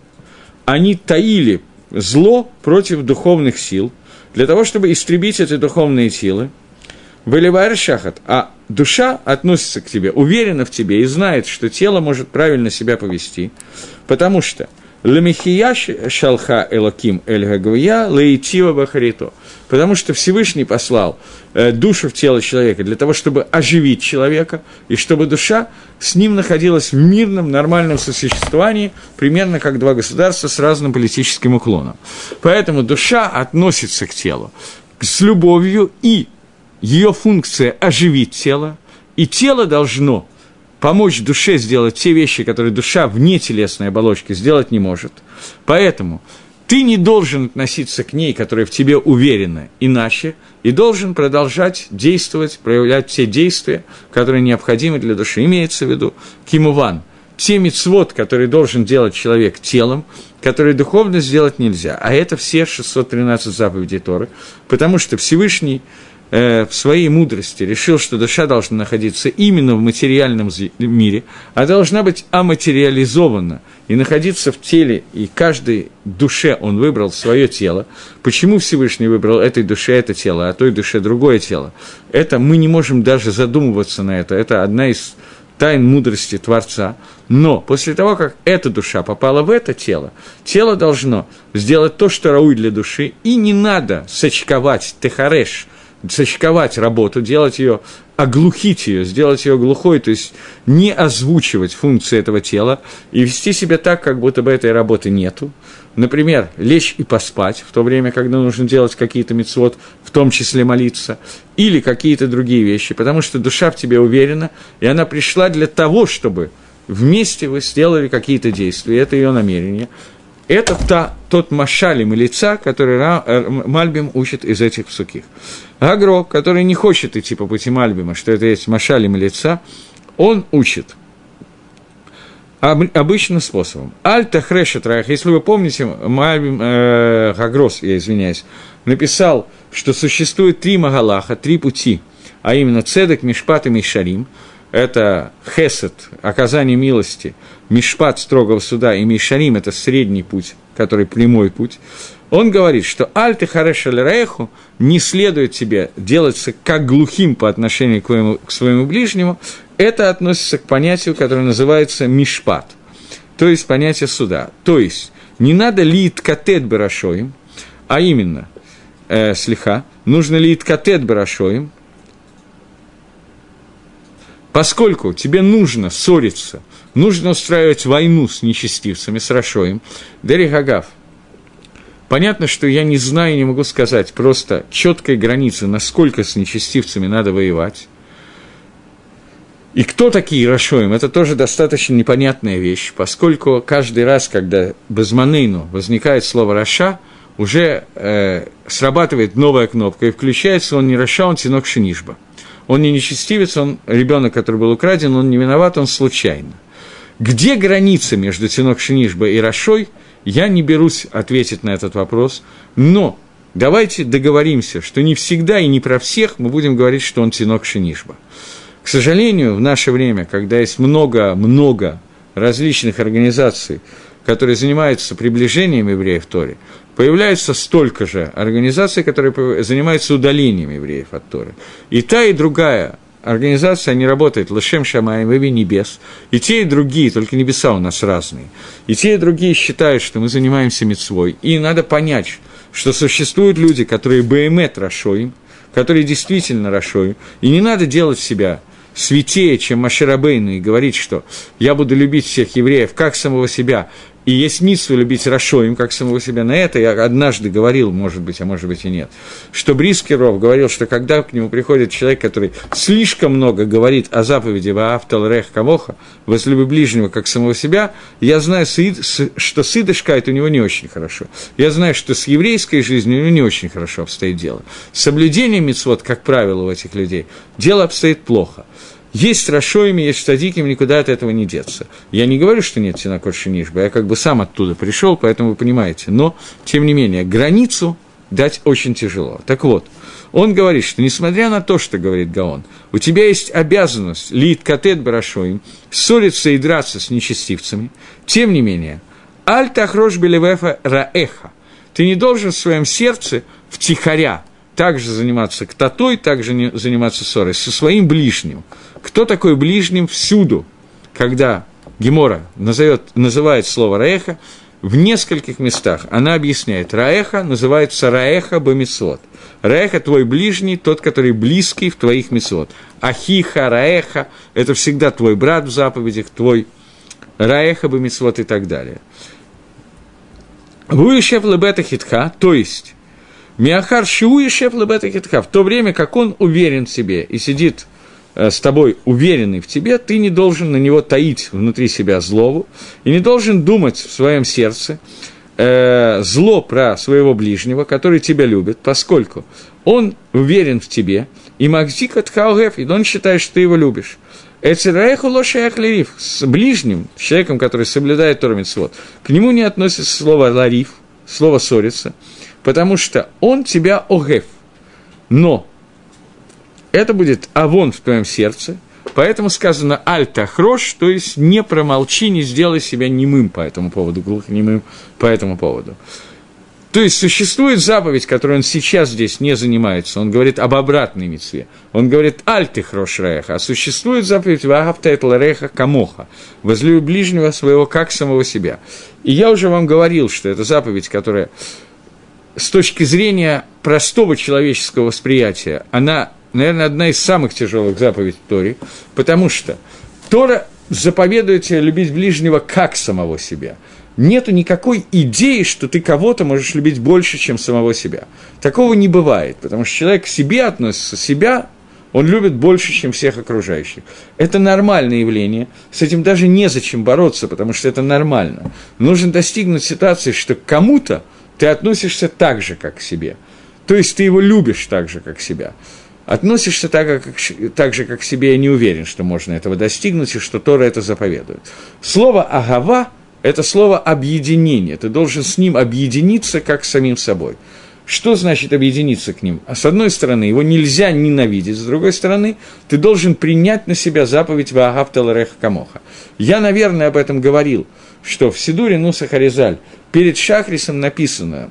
они таили зло против духовных сил, для того, чтобы истребить эти духовные силы, выливая шахат, а душа относится к тебе, уверена в тебе и знает, что тело может правильно себя повести, потому что Ламихия шалха элаким эль гагуя лаитива бахарито. Потому что Всевышний послал э, душу в тело человека для того, чтобы оживить человека, и чтобы душа с ним находилась в мирном, нормальном сосуществовании, примерно как два государства с разным политическим уклоном. Поэтому душа относится к телу с любовью, и ее функция – оживить тело, и тело должно помочь душе сделать те вещи, которые душа вне телесной оболочки сделать не может. Поэтому ты не должен относиться к ней, которая в тебе уверена, иначе, и должен продолжать действовать, проявлять все действия, которые необходимы для души. Имеется в виду кимуван, те мицвод, которые должен делать человек телом, которые духовно сделать нельзя. А это все 613 заповедей Торы, потому что Всевышний Э, в своей мудрости решил, что душа должна находиться именно в материальном мире, а должна быть аматериализована и находиться в теле, и каждой душе он выбрал свое тело. Почему Всевышний выбрал этой душе это тело, а той душе другое тело? Это мы не можем даже задумываться на это. Это одна из тайн мудрости Творца. Но после того, как эта душа попала в это тело, тело должно сделать то, что рауй для души, и не надо сочковать техареш – сочковать работу, делать ее, оглухить ее, сделать ее глухой, то есть не озвучивать функции этого тела и вести себя так, как будто бы этой работы нету. Например, лечь и поспать в то время, когда нужно делать какие-то мецвод, в том числе молиться, или какие-то другие вещи, потому что душа в тебе уверена, и она пришла для того, чтобы вместе вы сделали какие-то действия, это ее намерение. Это та, тот машалим лица, который э, Мальбим учит из этих псуких. Агро, который не хочет идти по пути Мальбима, что это есть машалим лица, он учит обычным способом. Альта хрешет Если вы помните, Мальбим э, Хагрос, я извиняюсь, написал, что существует три Магалаха, три пути, а именно Цедек, Мишпат и Мишарим – это хесед, оказание милости, мишпат строгого суда и мишарим – это средний путь, который прямой путь, он говорит, что альты харешаль рейху не следует тебе делаться как глухим по отношению к своему, к своему ближнему, это относится к понятию, которое называется мишпат, то есть понятие суда. То есть не надо лит катет барашоим, а именно, э, слегка, нужно лит катет барашоим – Поскольку тебе нужно ссориться, нужно устраивать войну с нечестивцами, с Рашоем, Дерихагав, понятно, что я не знаю и не могу сказать просто четкой границы, насколько с нечестивцами надо воевать. И кто такие Рашоим, это тоже достаточно непонятная вещь, поскольку каждый раз, когда Безманейну возникает слово «Раша», уже э, срабатывает новая кнопка, и включается он не Раша, он Тинок Шинишба – он не нечестивец, он ребенок, который был украден, он не виноват, он случайно. Где граница между Тинок Шинишба и Рашой, я не берусь ответить на этот вопрос, но давайте договоримся, что не всегда и не про всех мы будем говорить, что он Тинок Шинишба. К сожалению, в наше время, когда есть много-много различных организаций, которые занимаются приближением евреев Торе, появляется столько же организаций, которые занимаются удалением евреев от Торы. И та, и другая организация, они работают Лашем Шамаем, Иви Небес. И те, и другие, только небеса у нас разные. И те, и другие считают, что мы занимаемся мецвой. И надо понять, что существуют люди, которые БМЭТ Рашоим, которые действительно Рашоим. И не надо делать себя святее, чем Маширабейну, и говорить, что я буду любить всех евреев, как самого себя, и есть миссу любить Рашоим, как самого себя. На это я однажды говорил, может быть, а может быть и нет, что Брискеров говорил, что когда к нему приходит человек, который слишком много говорит о заповеди Ваафтал Рех Камоха, возлюби ближнего, как самого себя, я знаю, что с Идышкает у него не очень хорошо. Я знаю, что с еврейской жизнью у него не очень хорошо обстоит дело. Соблюдение мецвод, как правило, у этих людей, дело обстоит плохо. Есть Рашоими, есть Штадиким, никуда от этого не деться. Я не говорю, что нет Синакот Шинишба, я как бы сам оттуда пришел, поэтому вы понимаете. Но, тем не менее, границу дать очень тяжело. Так вот, он говорит, что несмотря на то, что говорит Гаон, у тебя есть обязанность, лид катет барашоим, ссориться и драться с нечестивцами, тем не менее, аль тахрош белевефа раэха, ты не должен в своем сердце втихаря также заниматься ктатой, также заниматься ссорой со своим ближним. Кто такой ближним всюду, когда Гемора назовет, называет слово Раеха, в нескольких местах она объясняет, Раеха называется Раеха Бамисот. Раеха – твой ближний, тот, который близкий в твоих мисот. Ахиха, Раеха – это всегда твой брат в заповедях, твой Раеха Бамисот и так далее. Вуешев лебета хитха, то есть Миахар Шиуешев лебета хитха, в то время как он уверен в себе и сидит с тобой уверенный в тебе, ты не должен на него таить внутри себя злову и не должен думать в своем сердце э, зло про своего ближнего, который тебя любит, поскольку он уверен в тебе, и Макзика Тхаугеф, и он считает, что ты его любишь. Эцераеху лошаях лариф, с ближним, с человеком, который соблюдает Тормитсвот, к нему не относится слово лариф, слово ссориться, потому что он тебя огеф. Но это будет авон в твоем сердце, поэтому сказано альта хрош, то есть не промолчи, не сделай себя немым по этому поводу, глухонемым по этому поводу. То есть существует заповедь, которой он сейчас здесь не занимается. Он говорит об обратной мецве. Он говорит «Альты хрош реха», а существует заповедь «Вагавтайт реха камоха» – «Возлюби ближнего своего, как самого себя». И я уже вам говорил, что это заповедь, которая с точки зрения простого человеческого восприятия, она наверное, одна из самых тяжелых заповедей Тори, потому что Тора заповедует тебе любить ближнего как самого себя. Нету никакой идеи, что ты кого-то можешь любить больше, чем самого себя. Такого не бывает, потому что человек к себе относится, себя он любит больше, чем всех окружающих. Это нормальное явление, с этим даже незачем бороться, потому что это нормально. Нужно достигнуть ситуации, что к кому-то ты относишься так же, как к себе. То есть ты его любишь так же, как себя относишься так, как, так же, как к себе, я не уверен, что можно этого достигнуть, и что Тора это заповедует. Слово «агава» – это слово «объединение». Ты должен с ним объединиться, как с самим собой. Что значит объединиться к ним? А с одной стороны, его нельзя ненавидеть, с другой стороны, ты должен принять на себя заповедь Ваагав Таларех Камоха. Я, наверное, об этом говорил, что в Сидуре Нуса Харизаль перед Шахрисом написано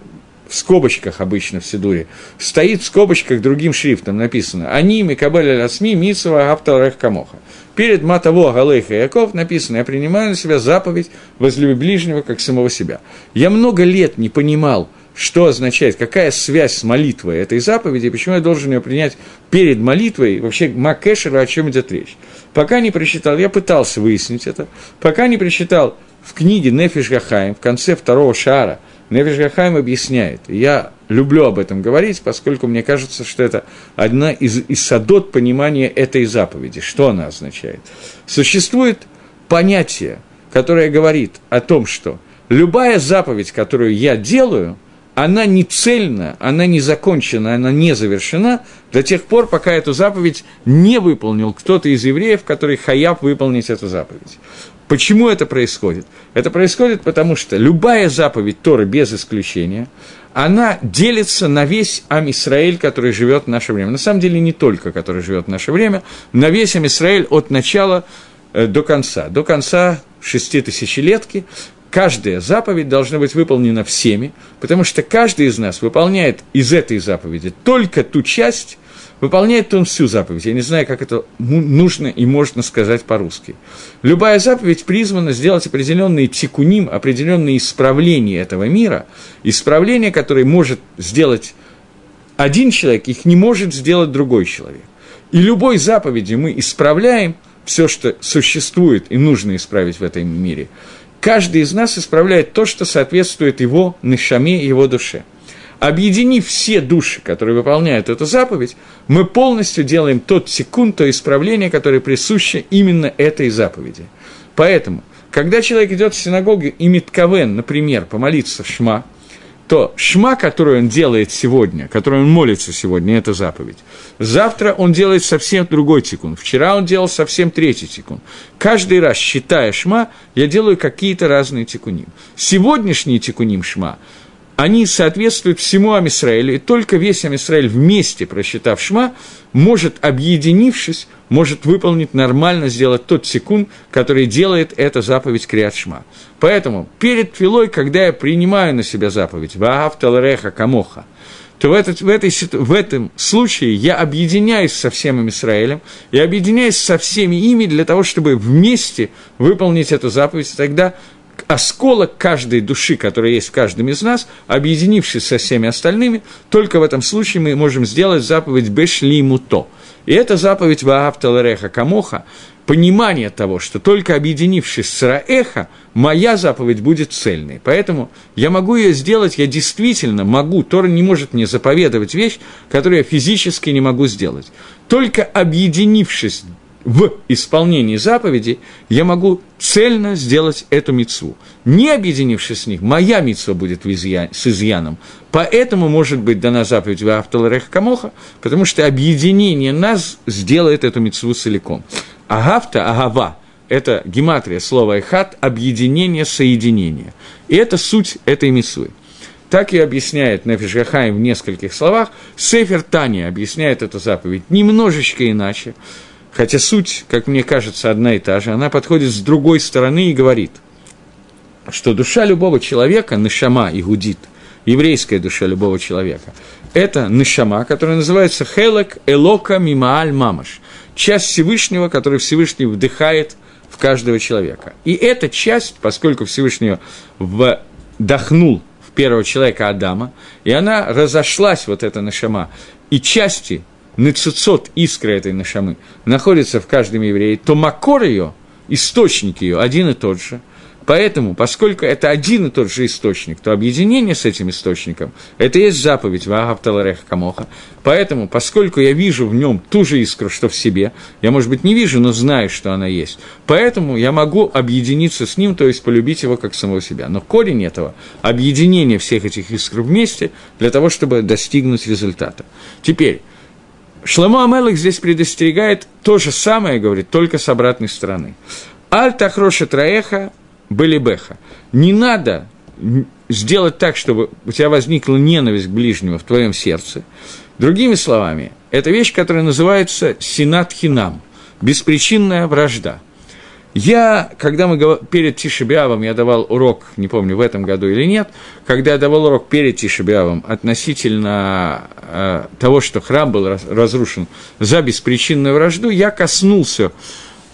в скобочках обычно в Сидуре, стоит в скобочках другим шрифтом написано «Они, Микабель Асми, Митсова, Апталрех Камоха». Перед Матаво, Галейха и Яков написано «Я принимаю на себя заповедь возлюби ближнего, как самого себя». Я много лет не понимал, что означает, какая связь с молитвой этой заповеди, почему я должен ее принять перед молитвой, вообще Макешера, о чем идет речь. Пока не прочитал, я пытался выяснить это, пока не прочитал в книге Нефиш Гахаим, в конце второго шара – Невиш Гахайм объясняет, я люблю об этом говорить, поскольку мне кажется, что это одна из, из садот понимания этой заповеди. Что она означает? Существует понятие, которое говорит о том, что любая заповедь, которую я делаю, она не цельна, она не закончена, она не завершена до тех пор, пока эту заповедь не выполнил кто-то из евреев, который хаяв выполнить эту заповедь. Почему это происходит? Это происходит потому, что любая заповедь Торы без исключения, она делится на весь Ам-Исраэль, который живет в наше время. На самом деле не только, который живет в наше время, на весь Ам-Исраэль от начала э, до конца. До конца шеститысячелетки каждая заповедь должна быть выполнена всеми, потому что каждый из нас выполняет из этой заповеди только ту часть, Выполняет он всю заповедь. Я не знаю, как это нужно и можно сказать по-русски. Любая заповедь призвана сделать определенные тикуним, определенные исправления этого мира, исправления, которые может сделать один человек, их не может сделать другой человек. И любой заповеди мы исправляем все, что существует и нужно исправить в этом мире. Каждый из нас исправляет то, что соответствует его нишаме, его душе. Объединив все души, которые выполняют эту заповедь, мы полностью делаем тот секунд, то исправление, которое присуще именно этой заповеди. Поэтому, когда человек идет в синагогу и Митковен, например, помолиться Шма, то шма, которую он делает сегодня, которую он молится сегодня, это заповедь. Завтра он делает совсем другой тикун. Вчера он делал совсем третий тикун. Каждый раз, считая шма, я делаю какие-то разные тикуним. Сегодняшний тикуним шма они соответствуют всему Амисраилю, и только весь Амисраиль вместе, просчитав Шма, может, объединившись, может выполнить нормально, сделать тот секунд, который делает эта заповедь Криат Шма. Поэтому перед Твилой, когда я принимаю на себя заповедь «Ваав Талареха Камоха», то в, этот, в, этой, в этом случае я объединяюсь со всем Израилем, и объединяюсь со всеми ими для того, чтобы вместе выполнить эту заповедь, тогда осколок каждой души, которая есть в каждом из нас, объединившись со всеми остальными, только в этом случае мы можем сделать заповедь «Бешли муто». И это заповедь «Ваапталареха камоха», понимание того, что только объединившись с Раэха, моя заповедь будет цельной. Поэтому я могу ее сделать, я действительно могу. Тора не может мне заповедовать вещь, которую я физически не могу сделать. Только объединившись в исполнении заповеди, я могу цельно сделать эту мецву. Не объединившись с них, моя мецва будет с изъяном. Поэтому может быть дана заповедь Автоларех Камоха, потому что объединение нас сделает эту мецву целиком. Агавта, агава – это гематрия слова эхат, объединение, соединение. И это суть этой мецвы. Так и объясняет Нефиш Гахаим в нескольких словах. Сефер Таня объясняет эту заповедь немножечко иначе. Хотя суть, как мне кажется, одна и та же, она подходит с другой стороны и говорит, что душа любого человека, нишама и гудит, еврейская душа любого человека, это нишама, которая называется хелек элока мимааль мамаш, часть Всевышнего, которую Всевышний вдыхает в каждого человека. И эта часть, поскольку Всевышний вдохнул в первого человека Адама, и она разошлась, вот эта нашама, и части нецуцот искры этой нашамы находится в каждом еврее, то макор ее, источник ее один и тот же. Поэтому, поскольку это один и тот же источник, то объединение с этим источником – это есть заповедь Вагапталарех Камоха. Поэтому, поскольку я вижу в нем ту же искру, что в себе, я, может быть, не вижу, но знаю, что она есть. Поэтому я могу объединиться с ним, то есть полюбить его как самого себя. Но корень этого – объединение всех этих искр вместе для того, чтобы достигнуть результата. Теперь, Шламу Амелых здесь предостерегает то же самое, говорит, только с обратной стороны. Аль тахроша траеха были беха. Не надо сделать так, чтобы у тебя возникла ненависть к ближнему в твоем сердце. Другими словами, это вещь, которая называется синат хинам, беспричинная вражда – я, когда мы перед Тишебиавом, я давал урок, не помню, в этом году или нет, когда я давал урок перед Тишебиавом относительно э, того, что храм был разрушен за беспричинную вражду, я коснулся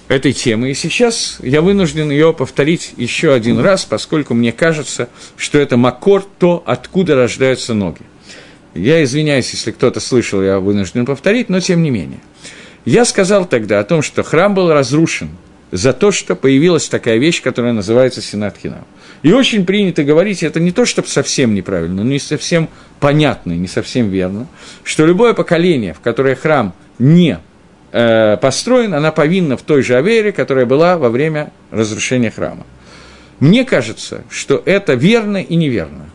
этой темы. И сейчас я вынужден ее повторить еще один раз, поскольку мне кажется, что это макор, то, откуда рождаются ноги. Я извиняюсь, если кто-то слышал, я вынужден повторить, но тем не менее. Я сказал тогда о том, что храм был разрушен за то, что появилась такая вещь, которая называется Сенат Хинам. И очень принято говорить, это не то, чтобы совсем неправильно, но не совсем понятно, не совсем верно, что любое поколение, в которое храм не э, построен, она повинна в той же Авере, которая была во время разрушения храма. Мне кажется, что это верно и неверно.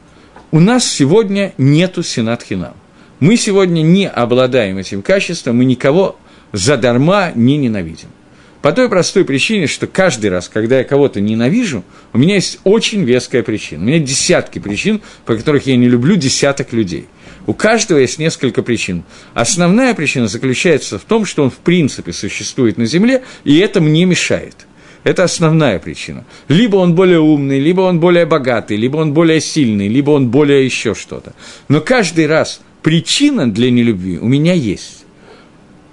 У нас сегодня нету Сенат Хинам. Мы сегодня не обладаем этим качеством, мы никого задарма не ненавидим. По той простой причине, что каждый раз, когда я кого-то ненавижу, у меня есть очень веская причина. У меня десятки причин, по которых я не люблю десяток людей. У каждого есть несколько причин. Основная причина заключается в том, что он в принципе существует на Земле, и это мне мешает. Это основная причина. Либо он более умный, либо он более богатый, либо он более сильный, либо он более еще что-то. Но каждый раз причина для нелюбви у меня есть.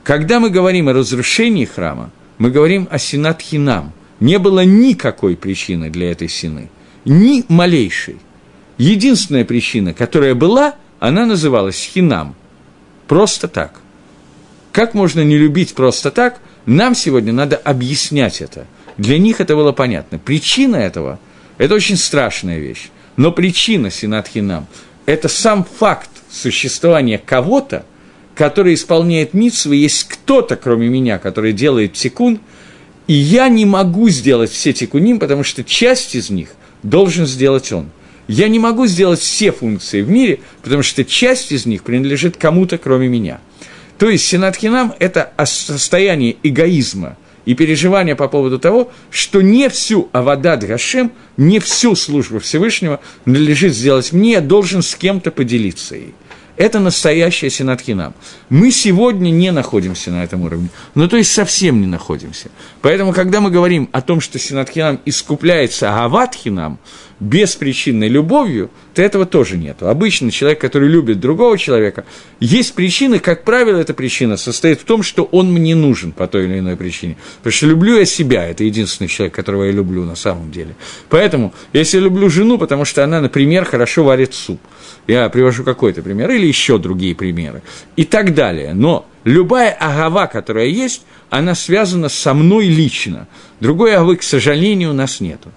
Когда мы говорим о разрушении храма, мы говорим о синат хинам. Не было никакой причины для этой сины, ни малейшей. Единственная причина, которая была, она называлась хинам. Просто так. Как можно не любить просто так? Нам сегодня надо объяснять это. Для них это было понятно. Причина этого Это очень страшная вещь. Но причина Синатхинам – это сам факт существования кого-то, который исполняет митсвы, есть кто-то, кроме меня, который делает тикун, и я не могу сделать все тикуним, потому что часть из них должен сделать он. Я не могу сделать все функции в мире, потому что часть из них принадлежит кому-то, кроме меня. То есть Синатхинам – это состояние эгоизма и переживания по поводу того, что не всю Авадат Гашем, не всю службу Всевышнего надлежит сделать мне, я должен с кем-то поделиться ей. Это настоящая синатхинам. Мы сегодня не находимся на этом уровне. Ну, то есть совсем не находимся. Поэтому, когда мы говорим о том, что синатхинам искупляется агаватхинам, беспричинной любовью, то этого тоже нет. Обычно человек, который любит другого человека, есть причины, как правило, эта причина состоит в том, что он мне нужен по той или иной причине. Потому что люблю я себя, это единственный человек, которого я люблю на самом деле. Поэтому, если я люблю жену, потому что она, например, хорошо варит суп – я привожу какой-то пример, или еще другие примеры, и так далее. Но любая агава, которая есть, она связана со мной лично. Другой агавы, к сожалению, у нас нету.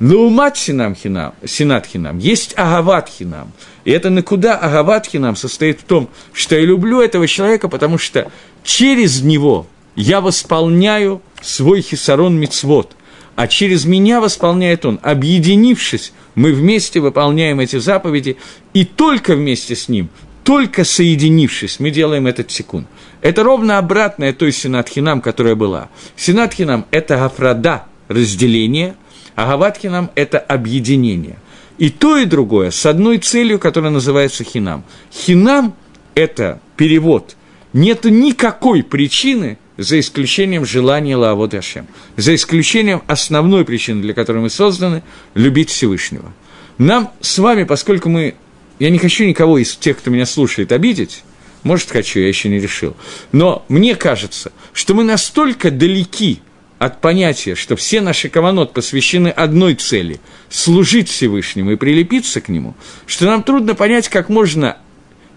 Мать синам хинам, синат хинам, есть агават хинам. И это накуда агават хинам состоит в том, что я люблю этого человека, потому что через него я восполняю свой хисарон мицвод, а через меня восполняет он, объединившись мы вместе выполняем эти заповеди, и только вместе с ним, только соединившись, мы делаем этот секунд. Это ровно обратное той синатхинам, которая была. Синатхинам – это гафрада, разделение, а гаватхинам – это объединение. И то, и другое с одной целью, которая называется хинам. Хинам – это перевод. Нет никакой причины, за исключением желания Лаавод Ашем, за исключением основной причины, для которой мы созданы – любить Всевышнего. Нам с вами, поскольку мы… Я не хочу никого из тех, кто меня слушает, обидеть, может, хочу, я еще не решил. Но мне кажется, что мы настолько далеки от понятия, что все наши каванот посвящены одной цели – служить Всевышнему и прилепиться к Нему, что нам трудно понять, как можно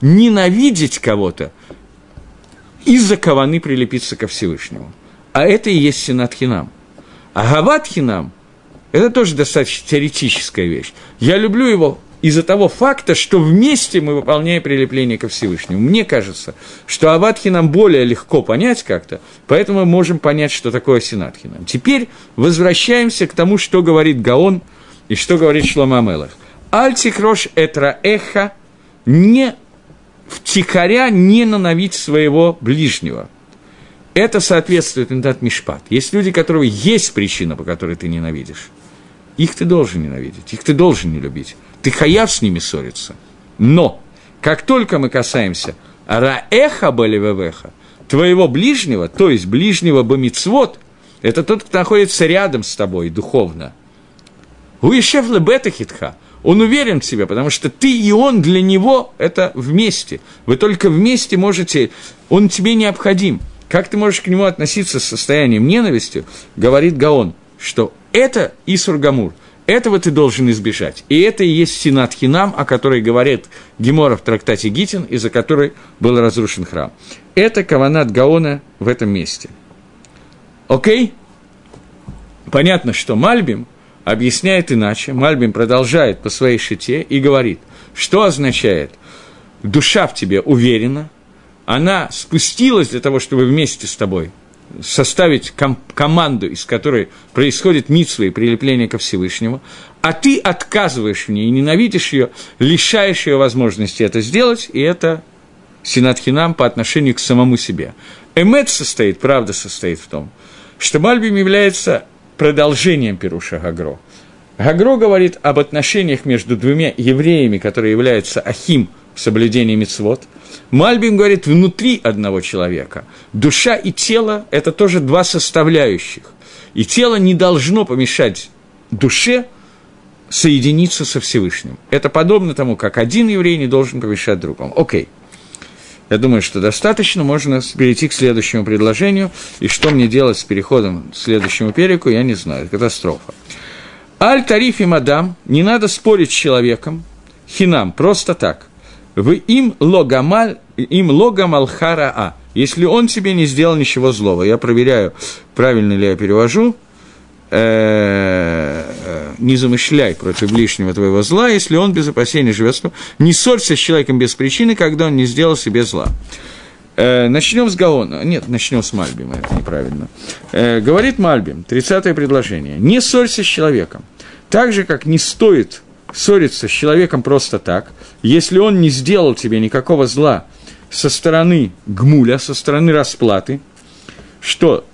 ненавидеть кого-то из-за каваны прилепиться ко Всевышнему. А это и есть Синат Хинам. А Гават Хинам – это тоже достаточно теоретическая вещь. Я люблю его из-за того факта, что вместе мы выполняем прилепление ко Всевышнему. Мне кажется, что Аватхи нам более легко понять как-то, поэтому мы можем понять, что такое Синатхи нам. Теперь возвращаемся к тому, что говорит Гаон и что говорит Шлома Мелах. Альтикрош этра эха не втихаря не ненавидь своего ближнего. Это соответствует Индат Мишпат. Есть люди, которые есть причина, по которой ты ненавидишь. Их ты должен ненавидеть, их ты должен не любить. Ты хаяв с ними ссориться. Но, как только мы касаемся раэха балевевеха, твоего ближнего, то есть ближнего бамицвод, это тот, кто находится рядом с тобой духовно. Уишев лебета хитха – он уверен в себе, потому что ты и он для него – это вместе. Вы только вместе можете, он тебе необходим. Как ты можешь к нему относиться с состоянием ненависти, говорит Гаон, что это Исургамур, этого ты должен избежать. И это и есть Синат Хинам, о которой говорит Гемора в трактате Гитин, из-за которой был разрушен храм. Это Каванат Гаона в этом месте. Окей? Понятно, что Мальбим – объясняет иначе. Мальбим продолжает по своей шите и говорит, что означает «душа в тебе уверена», она спустилась для того, чтобы вместе с тобой составить ком- команду, из которой происходит митсва и прилепление ко Всевышнему, а ты отказываешь в ней ненавидишь ее, лишаешь ее возможности это сделать, и это синатхинам по отношению к самому себе. Эмет состоит, правда состоит в том, что Мальбим является продолжением Перуша Гагро. Гагро говорит об отношениях между двумя евреями, которые являются ахим в соблюдении мицвод. Мальбим говорит внутри одного человека. Душа и тело – это тоже два составляющих. И тело не должно помешать душе соединиться со Всевышним. Это подобно тому, как один еврей не должен помешать другому. Окей. Я думаю, что достаточно, можно перейти к следующему предложению. И что мне делать с переходом к следующему перику, я не знаю, катастрофа. Аль-Тариф и Мадам, не надо спорить с человеком, хинам, просто так. Вы им логамаль, им логамалхара а. Если он тебе не сделал ничего злого, я проверяю, правильно ли я перевожу. Э, э, не замышляй против ближнего твоего зла, если он без опасения живет. Не ссорься с человеком без причины, когда он не сделал себе зла. Э, начнем с Гаона. Нет, начнем с Мальбима, это неправильно. Говорит Мальбим, 30 предложение. Не ссорься с человеком. Так же, как не стоит ссориться с человеком просто так, если он не сделал тебе никакого зла со стороны гмуля, со стороны расплаты, что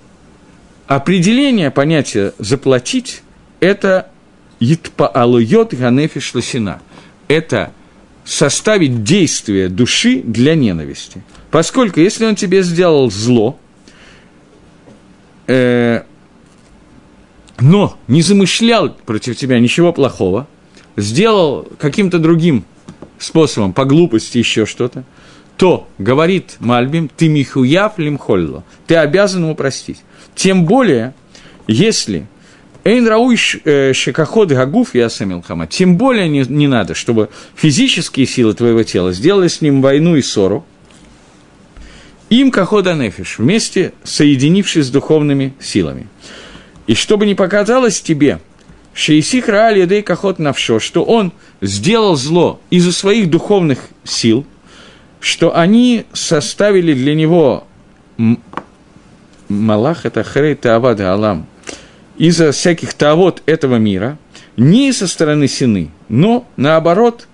определение понятия «заплатить» – это «итпаалуйот ганефиш лосина». Это составить действие души для ненависти – Поскольку, если он тебе сделал зло, э, но не замышлял против тебя ничего плохого, сделал каким-то другим способом, по глупости еще что-то, то, говорит Мальбим, ты михуяв лимхолло, ты обязан ему простить. Тем более, если Эйн рауй э, шекаходы гагуф я хама, тем более не, не надо, чтобы физические силы твоего тела сделали с ним войну и ссору, им кахода нефиш, вместе соединившись с духовными силами. И чтобы не показалось тебе, Шейсих Рааль Ядей Кахот Навшо, что он сделал зло из-за своих духовных сил, что они составили для него Малах, это Хрей Таавада Алам, из-за всяких тавод этого мира, не со стороны Сины, но наоборот,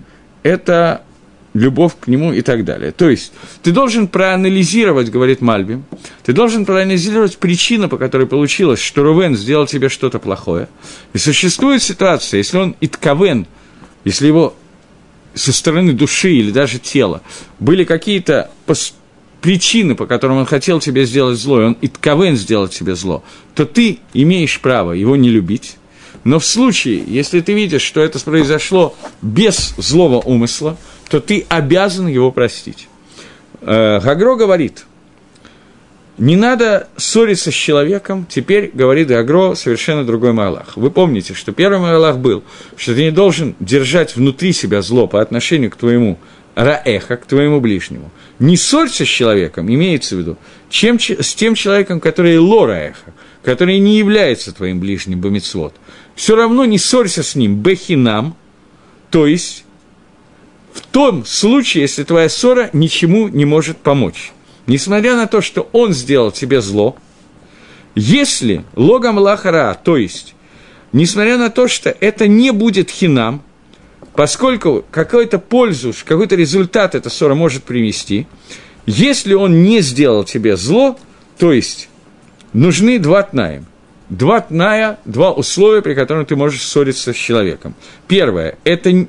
это любовь к нему и так далее. То есть ты должен проанализировать, говорит Мальбим, ты должен проанализировать причину, по которой получилось, что Рувен сделал тебе что-то плохое. И существует ситуация, если он итковен, если его со стороны души или даже тела были какие-то причины, по которым он хотел тебе сделать зло, и он итковен сделать тебе зло, то ты имеешь право его не любить, но в случае, если ты видишь, что это произошло без злого умысла, то ты обязан его простить. Э, Гагро говорит, не надо ссориться с человеком, теперь, говорит Гагро, совершенно другой Малах. Вы помните, что первый Малах был, что ты не должен держать внутри себя зло по отношению к твоему раэха, к твоему ближнему. Не ссорься с человеком, имеется в виду, чем, с тем человеком, который лораэха, который не является твоим ближним бомицвод. Все равно не ссорься с ним бехинам, то есть в том случае, если твоя ссора ничему не может помочь. Несмотря на то, что он сделал тебе зло, если логом лахара, то есть, несмотря на то, что это не будет хинам, поскольку какую-то пользу, какой-то результат эта ссора может привести, если он не сделал тебе зло, то есть нужны два тнаем. Два тная, два условия, при которых ты можешь ссориться с человеком. Первое – это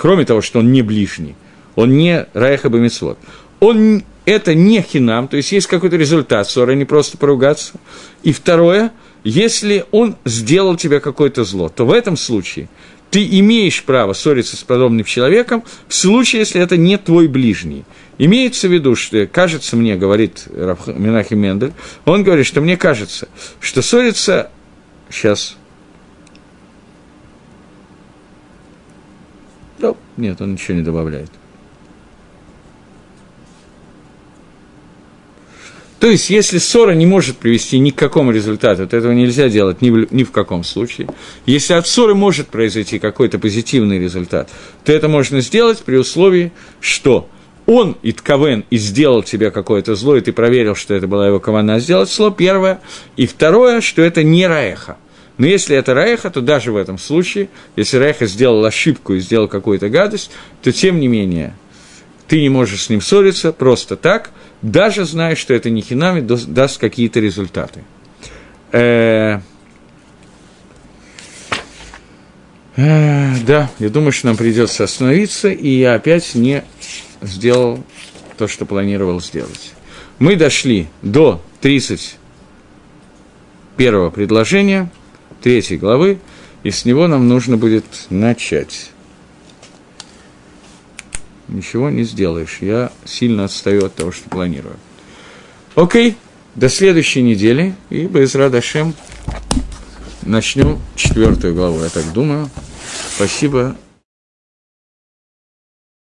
кроме того, что он не ближний, он не Райха Бамицвод, он это не хинам, то есть есть какой-то результат ссоры, не просто поругаться. И второе, если он сделал тебе какое-то зло, то в этом случае ты имеешь право ссориться с подобным человеком в случае, если это не твой ближний. Имеется в виду, что, кажется мне, говорит Минахи Мендель, он говорит, что мне кажется, что ссориться, сейчас, Да, нет, он ничего не добавляет. То есть, если ссора не может привести ни к какому результату, то этого нельзя делать ни в, ни в каком случае. Если от ссоры может произойти какой-то позитивный результат, то это можно сделать при условии, что он, Итковен, и сделал тебе какое-то зло, и ты проверил, что это была его кавана сделать зло, первое. И второе, что это не раеха. Но если это Райха, то даже в этом случае, если Райха сделал ошибку и сделал какую-то гадость, то тем не менее ты не можешь с ним ссориться просто так, даже зная, что это не хинами, даст какие-то результаты. Э, э, да, я думаю, что нам придется остановиться, и я опять не сделал то, что планировал сделать. Мы дошли до 31 предложения – третьей главы, и с него нам нужно будет начать. Ничего не сделаешь, я сильно отстаю от того, что планирую. Окей, до следующей недели, и без Радашем начнем четвертую главу, я так думаю. Спасибо